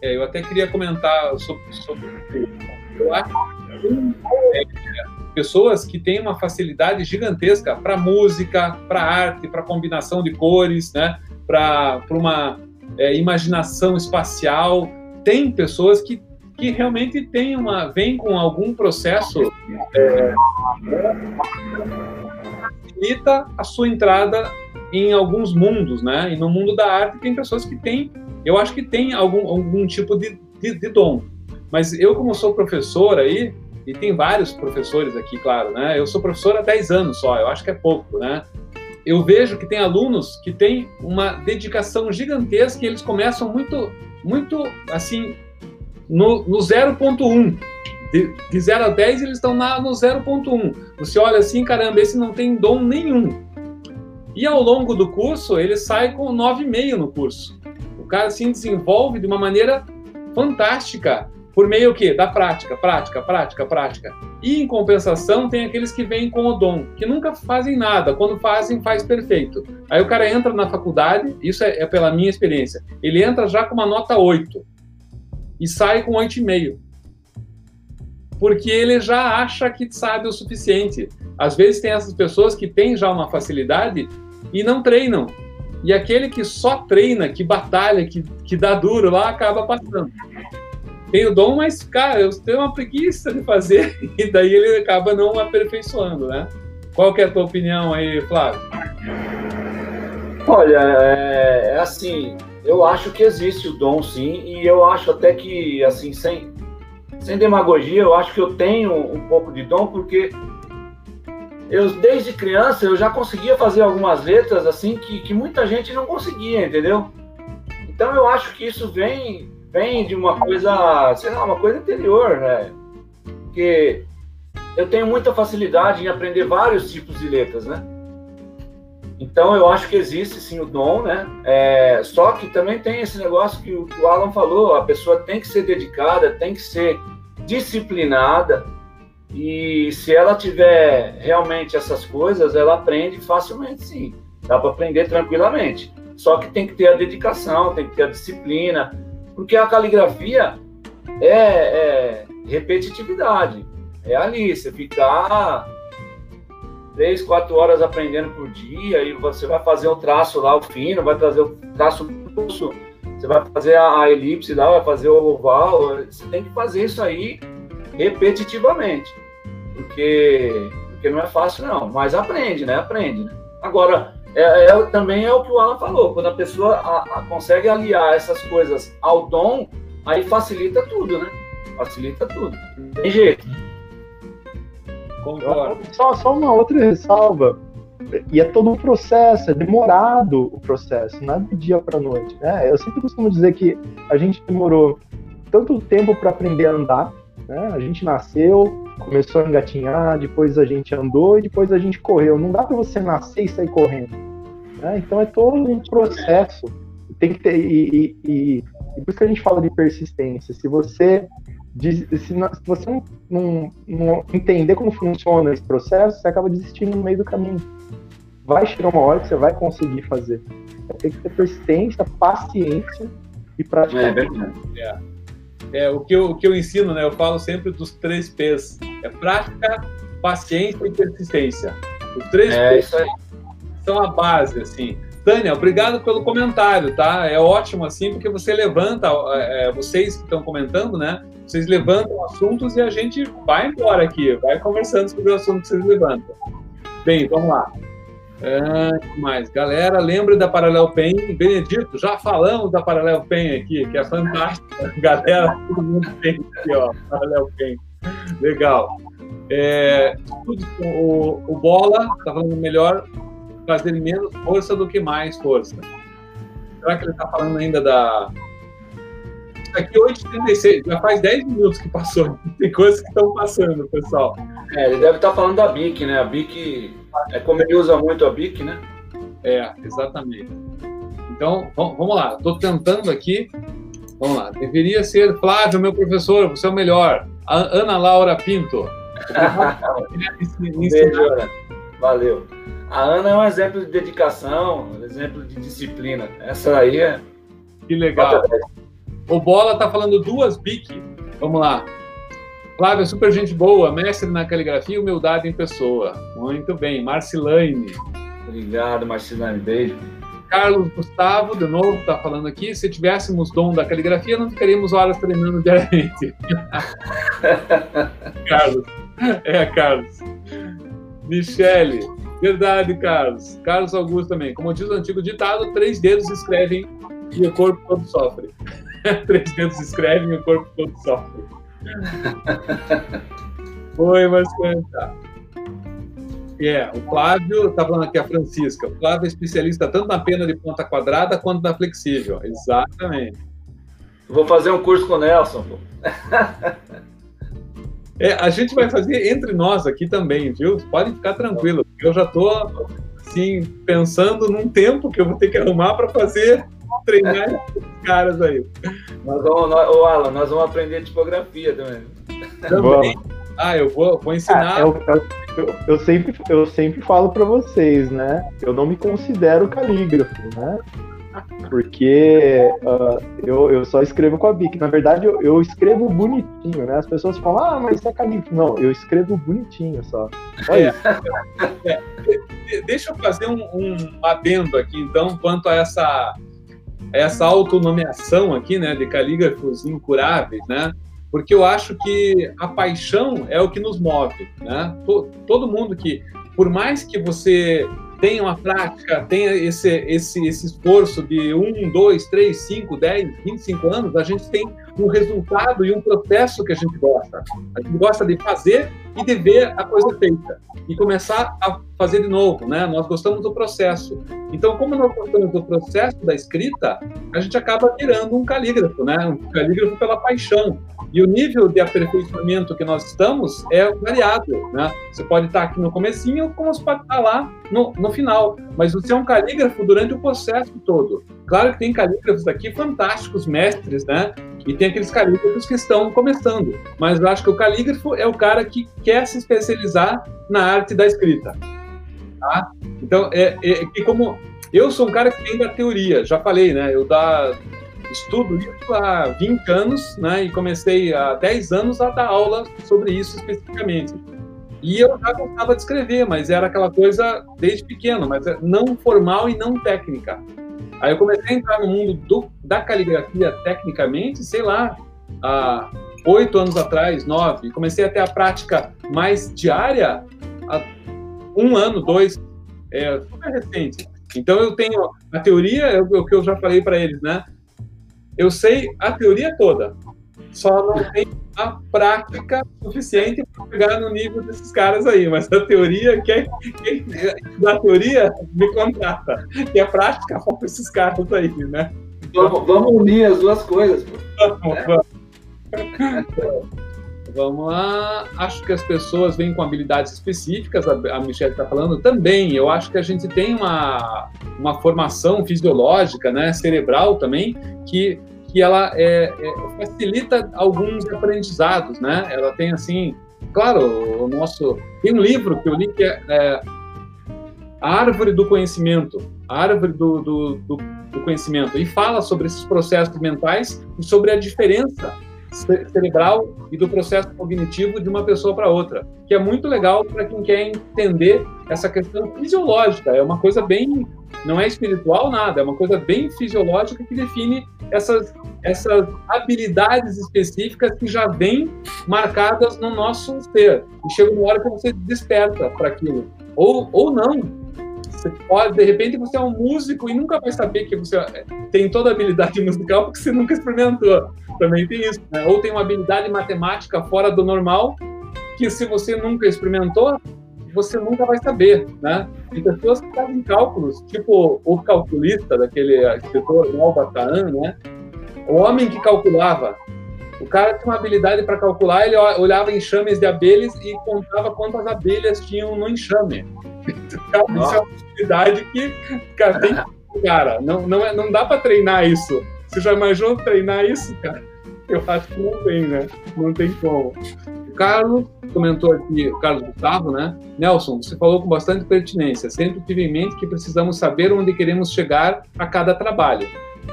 É, eu até queria comentar sobre, sobre é, pessoas que têm uma facilidade gigantesca para música, para arte, para combinação de cores, né? para uma é, imaginação espacial. Tem pessoas que, que realmente têm uma, vêm com algum processo é, facilita a sua entrada em alguns mundos, né? E no mundo da arte tem pessoas que têm, eu acho que tem algum, algum tipo de, de, de dom. Mas eu, como sou professor aí, e tem vários professores aqui, claro, né? Eu sou professor há 10 anos só, eu acho que é pouco, né? eu vejo que tem alunos que têm uma dedicação gigantesca e eles começam muito, muito assim, no, no 0.1. De, de 0 a 10, eles estão na, no 0.1. Você olha assim, caramba, esse não tem dom nenhum. E ao longo do curso, ele sai com 9,5 no curso. O cara assim desenvolve de uma maneira fantástica por meio o quê? Da prática, prática, prática, prática. E em compensação tem aqueles que vêm com o dom, que nunca fazem nada, quando fazem, faz perfeito. Aí o cara entra na faculdade, isso é, é pela minha experiência, ele entra já com uma nota 8 e sai com 8,5. Porque ele já acha que sabe o suficiente. Às vezes tem essas pessoas que têm já uma facilidade e não treinam. E aquele que só treina, que batalha, que, que dá duro lá, acaba passando tem o dom, mas, cara, eu tenho uma preguiça de fazer, e daí ele acaba não aperfeiçoando, né? Qual que é a tua opinião aí, Flávio? Olha, é, é assim, eu acho que existe o dom, sim, e eu acho até que, assim, sem, sem demagogia, eu acho que eu tenho um pouco de dom, porque eu, desde criança, eu já conseguia fazer algumas letras, assim, que, que muita gente não conseguia, entendeu? Então, eu acho que isso vem vem de uma coisa, sei lá, uma coisa interior, né? Porque eu tenho muita facilidade em aprender vários tipos de letras, né? Então eu acho que existe sim o dom, né? É, só que também tem esse negócio que o, Alan falou, a pessoa tem que ser dedicada, tem que ser disciplinada e se ela tiver realmente essas coisas, ela aprende facilmente, sim. Dá para aprender tranquilamente. Só que tem que ter a dedicação, tem que ter a disciplina, porque a caligrafia é, é repetitividade. É ali, você ficar três, quatro horas aprendendo por dia e você vai fazer o traço lá, o fino, vai fazer o traço pulso, você vai fazer a, elipse lá, vai fazer o oval. Você tem que fazer isso aí repetitivamente. Porque, porque não é fácil, não. Mas aprende, né? Aprende. Né? Agora, é, é, também é o que o Alan falou, quando a pessoa a, a, consegue aliar essas coisas ao dom, aí facilita tudo, né? Facilita tudo. Tem jeito. Só, só uma outra ressalva. E é todo um processo, é demorado o processo, não é do dia para noite. Né? Eu sempre costumo dizer que a gente demorou tanto tempo para aprender a andar, Né? A gente nasceu, começou a engatinhar, depois a gente andou e depois a gente correu. Não dá para você nascer e sair correndo. Né? Então é todo um processo. Tem que ter e, e, e, e por isso que a gente fala de persistência. Se você se, você não, não, não, entender como funciona esse processo, você acaba desistindo no meio do caminho. Vai chegar uma hora que você vai conseguir fazer. Tem que ter persistência, paciência e prática. É verdade. É. é. o, que eu, o que eu ensino, né? Eu falo sempre dos três P's. É prática, paciência e persistência. Os três é, P's são a base, assim. Tânia, obrigado pelo comentário, tá? É ótimo, assim, porque você levanta, é, vocês que estão comentando, né? Vocês levantam assuntos e a gente vai embora aqui, vai conversando sobre o assunto que vocês levantam. Bem, vamos lá. Ah, mais? Galera, lembra da Paralel Pen? Benedito, já falamos da Paralel Pen aqui, que é fantástica. Galera, todo mundo tem aqui, ó, Paralel Pen. Legal. É, o, o Bola está falando melhor fazer menos força do que mais força. Será que ele está falando ainda da, aqui 8h36, já faz 10 minutos que passou. Tem coisas que estão passando, pessoal. É, ele deve estar falando da BIC, né? A BIC, é como ele usa muito a BIC, né? É, exatamente. Então, vamos lá. Estou tentando aqui. Vamos lá. Deveria ser Flávio, meu professor, você é o melhor. A Ana Laura Pinto. Valeu. A Ana é um exemplo de dedicação, um exemplo de disciplina. Essa aí é. Que legal. O Bola tá falando duas BIC. Vamos lá. Flávia, super gente boa, mestre na caligrafia e humildade em pessoa. Muito bem. Marcilane. Obrigado, Marcilane. Beijo. Carlos Gustavo, de novo, está falando aqui. Se tivéssemos dom da caligrafia, não ficaríamos horas treinando diariamente. Carlos. É, Carlos. Michele. Verdade, Carlos. Carlos Augusto também. Como diz o antigo ditado, três dedos escrevem e o corpo todo sofre. Três dedos escrevem e o corpo todo sofre. Oi, Marcanta. É, yeah, o Flávio está falando aqui a Francisca. O Flávio é especialista tanto na pena de ponta quadrada quanto na flexível. Exatamente. Vou fazer um curso com o Nelson. É, a gente vai fazer entre nós aqui também, viu? Pode ficar tranquilo. Eu já estou assim, pensando num tempo que eu vou ter que arrumar para fazer treinar esses caras aí. Nós vamos, nós, ô Alan, nós vamos aprender tipografia também. Também. Ah, eu vou, vou ensinar. Ah, eu, eu, eu, sempre, eu sempre falo para vocês, né? Eu não me considero calígrafo, né? Porque uh, eu, eu só escrevo com a Bic. Na verdade, eu, eu escrevo bonitinho, né? As pessoas falam, ah, mas isso é calígrafo. Não, eu escrevo bonitinho só. É, é, deixa eu fazer um, um adendo aqui, então, quanto a essa essa autonomeação aqui, né, de calígrafos incuráveis, né? Porque eu acho que a paixão é o que nos move, né? Todo mundo que, por mais que você tenha uma prática, tenha esse, esse, esse esforço de um, dois, três, cinco, dez, vinte e cinco anos, a gente tem um resultado e um processo que a gente gosta. A gente gosta de fazer e de ver a coisa feita e começar a fazer de novo, né? Nós gostamos do processo. Então, como nós gostamos do processo da escrita, a gente acaba virando um calígrafo, né? Um calígrafo pela paixão. E o nível de aperfeiçoamento que nós estamos é variado, né? Você pode estar aqui no comecinho, como você pode estar lá no, no final. Mas você é um calígrafo durante o processo todo. Claro que tem calígrafos aqui fantásticos, mestres, né? E tem aqueles calígrafos que estão começando. Mas eu acho que o calígrafo é o cara que quer se especializar na arte da escrita. Tá? Então, é, é, é como eu sou um cara que vem da teoria, já falei, né? Eu da, estudo isso há 20 anos, né? E comecei há 10 anos a dar aula sobre isso especificamente. E eu já gostava de escrever, mas era aquela coisa desde pequeno, mas não formal e não técnica. Aí eu comecei a entrar no mundo do, da caligrafia tecnicamente, sei lá, há oito anos atrás, nove. Comecei a ter a prática mais diária há um ano, dois, é super recente. Então eu tenho a teoria, é o que eu já falei para eles, né? Eu sei a teoria toda, só não tenho a prática suficiente para chegar no nível desses caras aí. Mas a teoria, quem, quem da teoria me contrata. E a prática falta esses caras aí, né? Vamos, vamos unir as duas coisas. Vamos, é. vamos. Vamos lá. Acho que as pessoas vêm com habilidades específicas, a Michelle está falando também. Eu acho que a gente tem uma, uma formação fisiológica, né, cerebral também, que, que ela é, é, facilita alguns aprendizados, né? Ela tem, assim, claro, o nosso... Tem um livro que eu li que é, é A Árvore do Conhecimento, a Árvore do, do, do, do Conhecimento, e fala sobre esses processos mentais e sobre a diferença cerebral e do processo cognitivo de uma pessoa para outra, que é muito legal para quem quer entender essa questão fisiológica. É uma coisa bem, não é espiritual nada, é uma coisa bem fisiológica que define essas essas habilidades específicas que já vêm marcadas no nosso ser. E chega uma hora que você desperta para aquilo. Ou, ou não, você pode, de repente, você é um músico e nunca vai saber que você tem toda a habilidade musical porque você nunca experimentou. Também tem isso. Né? Ou tem uma habilidade matemática fora do normal que, se você nunca experimentou, você nunca vai saber, né? Tem pessoas que fazem cálculos, tipo o calculista daquele escritor Malbataan, né? O homem que calculava. O cara tinha uma habilidade para calcular, ele olhava enxames de abelhas e contava quantas abelhas tinham no enxame. Isso é uma habilidade que, cara, tem, cara não, não, é, não dá para treinar isso. Você já imaginou treinar isso, cara? Eu acho que não tem, né? Não tem como. O Carlos comentou aqui, o Carlos Gustavo, né? Nelson, você falou com bastante pertinência. Sempre tive em mente que precisamos saber onde queremos chegar a cada trabalho.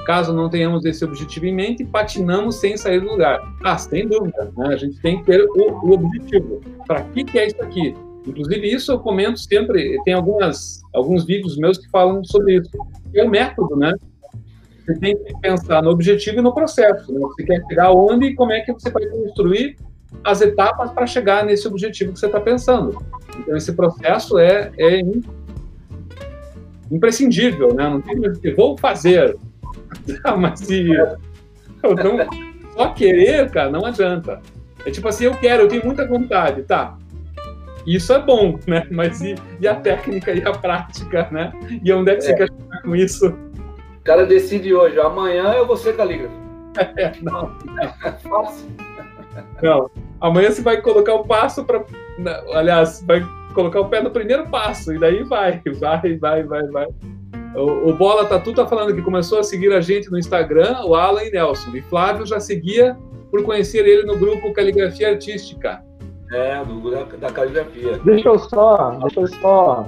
Caso não tenhamos esse objetivo em mente, patinamos sem sair do lugar. Ah, sem dúvida, né? A gente tem que ter o, o objetivo. Para que, que é isso aqui? Inclusive, isso eu comento sempre, tem algumas, alguns vídeos meus que falam sobre isso. É o método, né? Você tem que pensar no objetivo e no processo. Né? Você quer chegar onde e como é que você vai construir as etapas para chegar nesse objetivo que você está pensando. Então, esse processo é, é imprescindível, né? Não tem que vou fazer. Ah, mas se não, só querer, cara, não adianta. É tipo assim, eu quero, eu tenho muita vontade, tá? Isso é bom, né? Mas e, e a técnica e a prática, né? E onde é que é. você quer chegar com isso? O cara decide hoje, amanhã eu vou ser calígrafo. É, não, não. não. Amanhã você vai colocar o passo para. Aliás, vai colocar o pé no primeiro passo, e daí vai, vai, vai, vai, vai. O, o Bola Tatu tá falando que começou a seguir a gente no Instagram, o Alan e Nelson. E Flávio já seguia por conhecer ele no grupo Caligrafia Artística. É, do, da, da caligrafia. Deixa eu só, deixa eu só,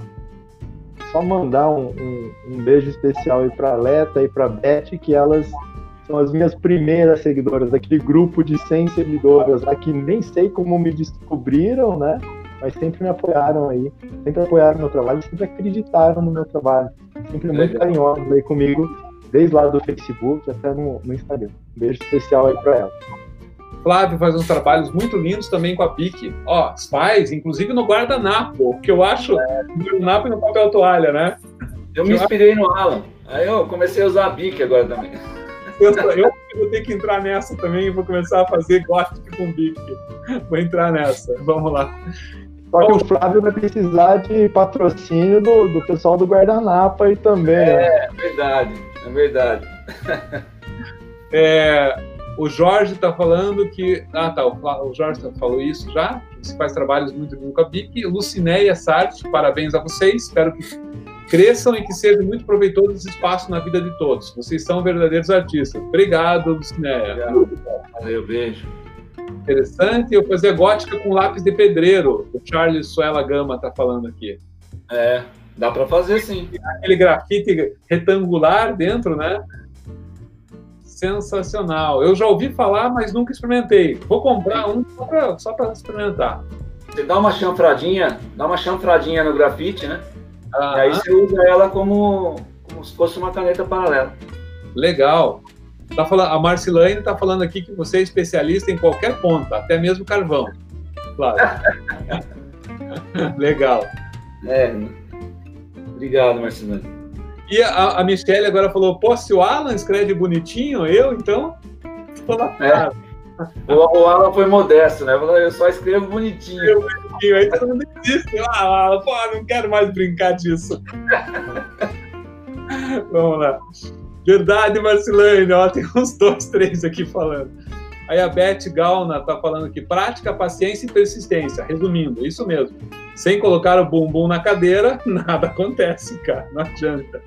só mandar um, um, um beijo especial aí para Leta e para Beth, que elas são as minhas primeiras seguidoras, daquele grupo de 100 seguidoras lá que nem sei como me descobriram, né? Mas sempre me apoiaram aí, sempre apoiaram o meu trabalho, sempre acreditaram no meu trabalho, sempre muito carinhosos aí comigo, desde lá do Facebook até no, no Instagram. Um beijo especial aí para elas. Flávio faz uns trabalhos muito lindos também com a Bic. Ó, faz, inclusive no guardanapo, que eu acho é. no guardanapo e no papel toalha, né? Eu me inspirei no Alan. Aí eu comecei a usar a Bic agora também. Eu, eu vou ter que entrar nessa também e vou começar a fazer gótico com Bic. Vou entrar nessa. Vamos lá. Só que o Flávio vai precisar de patrocínio do, do pessoal do guardanapo aí também. É, né? verdade, é verdade. É, o Jorge está falando que. Ah, tá. O Jorge falou isso já. Você faz trabalhos muito bem com a BIC. Lucinéia Sartre, parabéns a vocês. Espero que cresçam e que seja muito proveitoso esse espaço na vida de todos. Vocês são verdadeiros artistas. Obrigado, Lucinéia. Valeu, beijo. Interessante. Eu fazer gótica com lápis de pedreiro. O Charles Suela Gama está falando aqui. É, dá para fazer sim. Aquele grafite retangular dentro, né? sensacional. Eu já ouvi falar, mas nunca experimentei. Vou comprar um só para experimentar. Você dá uma chanfradinha, dá uma chanfradinha no grafite, né? E aí você usa ela como, como se fosse uma caneta paralela. Legal. Tá falando, a Marcilane está falando aqui que você é especialista em qualquer ponta, até mesmo carvão. Claro. Legal. É. Obrigado, Marcilane. E a, a Michelle agora falou: pô, se o Alan escreve bonitinho, eu então. Tô na é. O, o Alan foi modesto, né? Falou, eu só escrevo bonitinho. Eu bonitinho. Aí todo mundo desiste. Ah, Alan, pô, não quero mais brincar disso. Vamos lá. Verdade, Marcelane. Ó, tem uns dois, três aqui falando. Aí a Beth Galna está falando que prática, paciência e persistência. Resumindo, isso mesmo. Sem colocar o bumbum na cadeira, nada acontece, cara. Não adianta.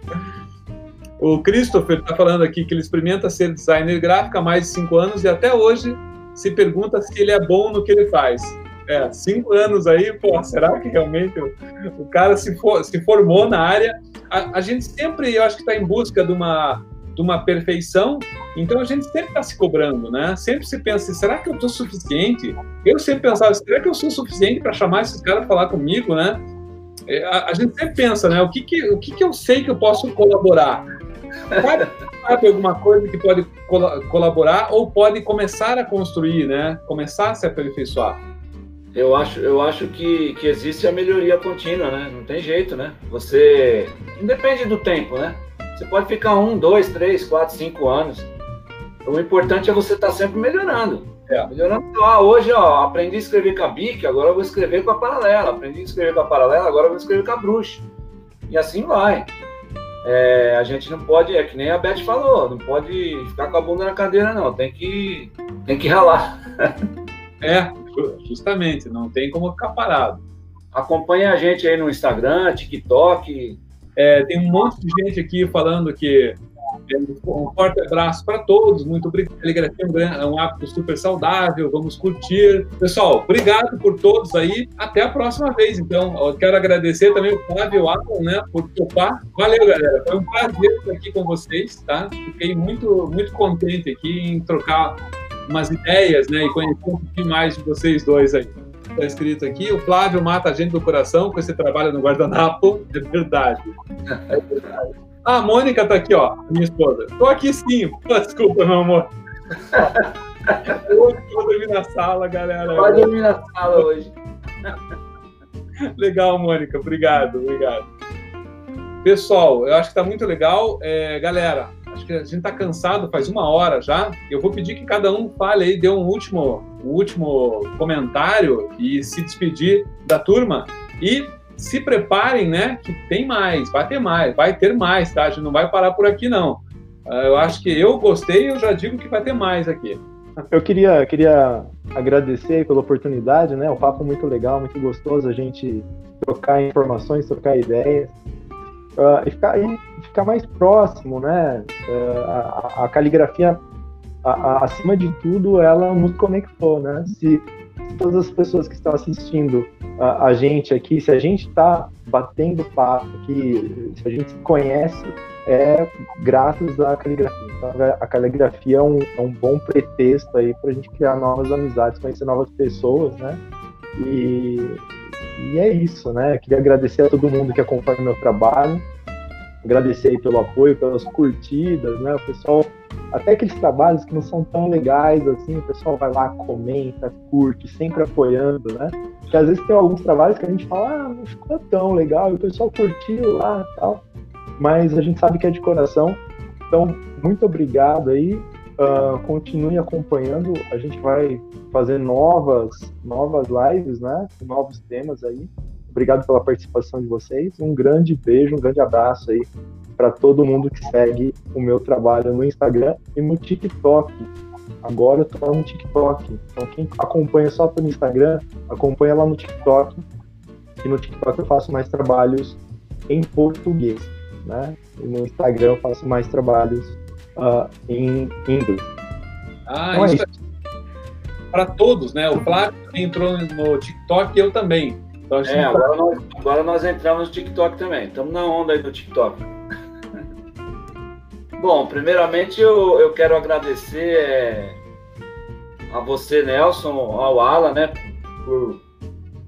O Christopher está falando aqui que ele experimenta ser designer gráfico há mais de cinco anos e até hoje se pergunta se ele é bom no que ele faz. É, cinco anos aí, pô, será que realmente o, o cara se, for, se formou na área? A, a gente sempre, eu acho que está em busca de uma, de uma perfeição, então a gente sempre está se cobrando, né? Sempre se pensa, será que eu estou suficiente? Eu sempre pensava, será que eu sou suficiente para chamar esses caras para falar comigo, né? É, a, a, gente sempre pensa, né? O que que, o que que eu sei que eu posso colaborar? Sabe alguma coisa que pode colaborar ou pode começar a construir, né? Começar a se aperfeiçoar? Eu acho, eu acho que, que existe a melhoria contínua, né? Não tem jeito, né? Você. Independe do tempo, né? Você pode ficar um, dois, três, quatro, cinco anos. O importante é você estar tá sempre melhorando. É. Melhorando. Ah, hoje, ó, aprendi a escrever com a BIC, agora eu vou escrever com a paralela. Aprendi a escrever com a paralela, agora eu vou escrever com a bruxa. E assim vai. É, a gente não pode, é que nem a Beth falou, não pode ficar com a bunda na cadeira, não. Tem que, tem que ralar. É, justamente, não tem como ficar parado. Acompanhe a gente aí no Instagram, TikTok. É, tem um monte de gente aqui falando que um forte abraço para todos, muito obrigado. A caligrafia é um hábito super saudável, vamos curtir. Pessoal, obrigado por todos aí. Até a próxima vez, então. Eu quero agradecer também o Flávio Apple, né, por topar. Valeu, galera. Foi um prazer estar aqui com vocês, tá? Fiquei muito, muito contente aqui em trocar umas ideias, né, e conhecer um pouquinho mais de vocês dois aí. Está escrito aqui, o Flávio mata a gente do coração com esse trabalho no guardanapo. É verdade. É verdade. Ah, a Mônica tá aqui, ó, minha esposa. Tô aqui sim. Desculpa, meu amor. hoje vou dormir na sala, galera. Pode dormir na sala hoje. legal, Mônica. Obrigado, obrigado. Pessoal, eu acho que tá muito legal. É, galera, acho que a gente tá cansado faz uma hora já. Eu vou pedir que cada um fale aí, dê um último, um último comentário e se despedir da turma. E se preparem, né? Que tem mais, vai ter mais, vai ter mais, tá? A gente não vai parar por aqui, não. Ah, eu acho que eu gostei, eu já digo que vai ter mais aqui. Eu queria, queria agradecer pela oportunidade, né? O papo muito legal, muito gostoso, a gente trocar informações, trocar ideias. Uh, e, ficar, e ficar mais próximo, né? Uh, a, a, caligrafia, a, a, acima de tudo, ela nos conectou, né? Se, todas as pessoas que estão assistindo a, a gente aqui, se a gente está batendo papo aqui, se a gente se conhece, é graças à caligrafia. Então, a caligrafia é um, é um bom pretexto aí para a gente criar novas amizades, conhecer novas pessoas, né? E, e é isso, né? queria agradecer a todo mundo que acompanha o meu trabalho, agradecer aí pelo apoio, pelas curtidas, né? O pessoal até aqueles trabalhos que não são tão legais assim, o pessoal vai lá, comenta, curte, sempre apoiando, né? Porque às vezes tem alguns trabalhos que a gente fala, ah, não ficou tão legal, e o pessoal curtiu lá e tal, mas a gente sabe que é de coração. Então, muito obrigado aí, uh, continue acompanhando, a gente vai fazer novas, novas lives, né? Com novos temas aí. Obrigado pela participação de vocês, um grande beijo, um grande abraço aí para todo mundo que segue o meu trabalho no Instagram e no TikTok. Agora eu tô no TikTok. Então quem acompanha só pelo Instagram, acompanha lá no TikTok. E no TikTok eu faço mais trabalhos em português, né? E no Instagram eu faço mais trabalhos uh, em inglês. Ah, então, isso é isso. É para todos, né? O Flávio entrou no TikTok e eu também. Então, é, agora, nós, agora nós entramos no TikTok também. Estamos na onda aí do TikTok. Bom, primeiramente eu, eu quero agradecer é, a você, Nelson, ao Alan, né, por,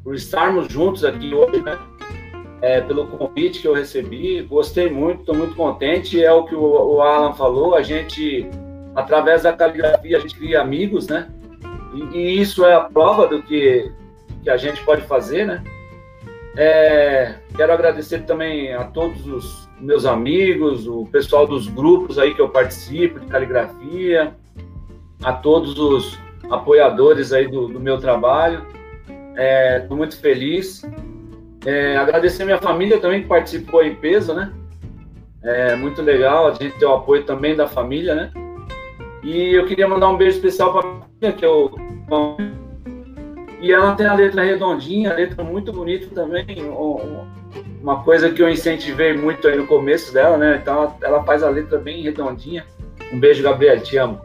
por estarmos juntos aqui hoje, né, é, pelo convite que eu recebi. Gostei muito, estou muito contente. É o que o, o, Alan falou, a gente, através da caligrafia, a gente cria amigos, né, e, e isso é a prova do que, que a gente pode fazer, né. É, quero agradecer também a todos os meus amigos, o pessoal dos grupos aí que eu participo de caligrafia, a todos os apoiadores aí do, do meu trabalho. Estou é, muito feliz. É, agradecer minha família também que participou aí peso, né? É muito legal a gente ter o apoio também da família, né? E eu queria mandar um beijo especial para que eu e ela tem a letra redondinha, a letra muito bonita também, uma coisa que eu incentivei muito aí no começo dela, né? Então ela faz a letra bem redondinha. Um beijo, Gabriel, te amo.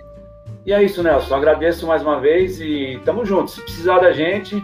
E é isso, Nelson. Agradeço mais uma vez e tamo junto. Se precisar da gente,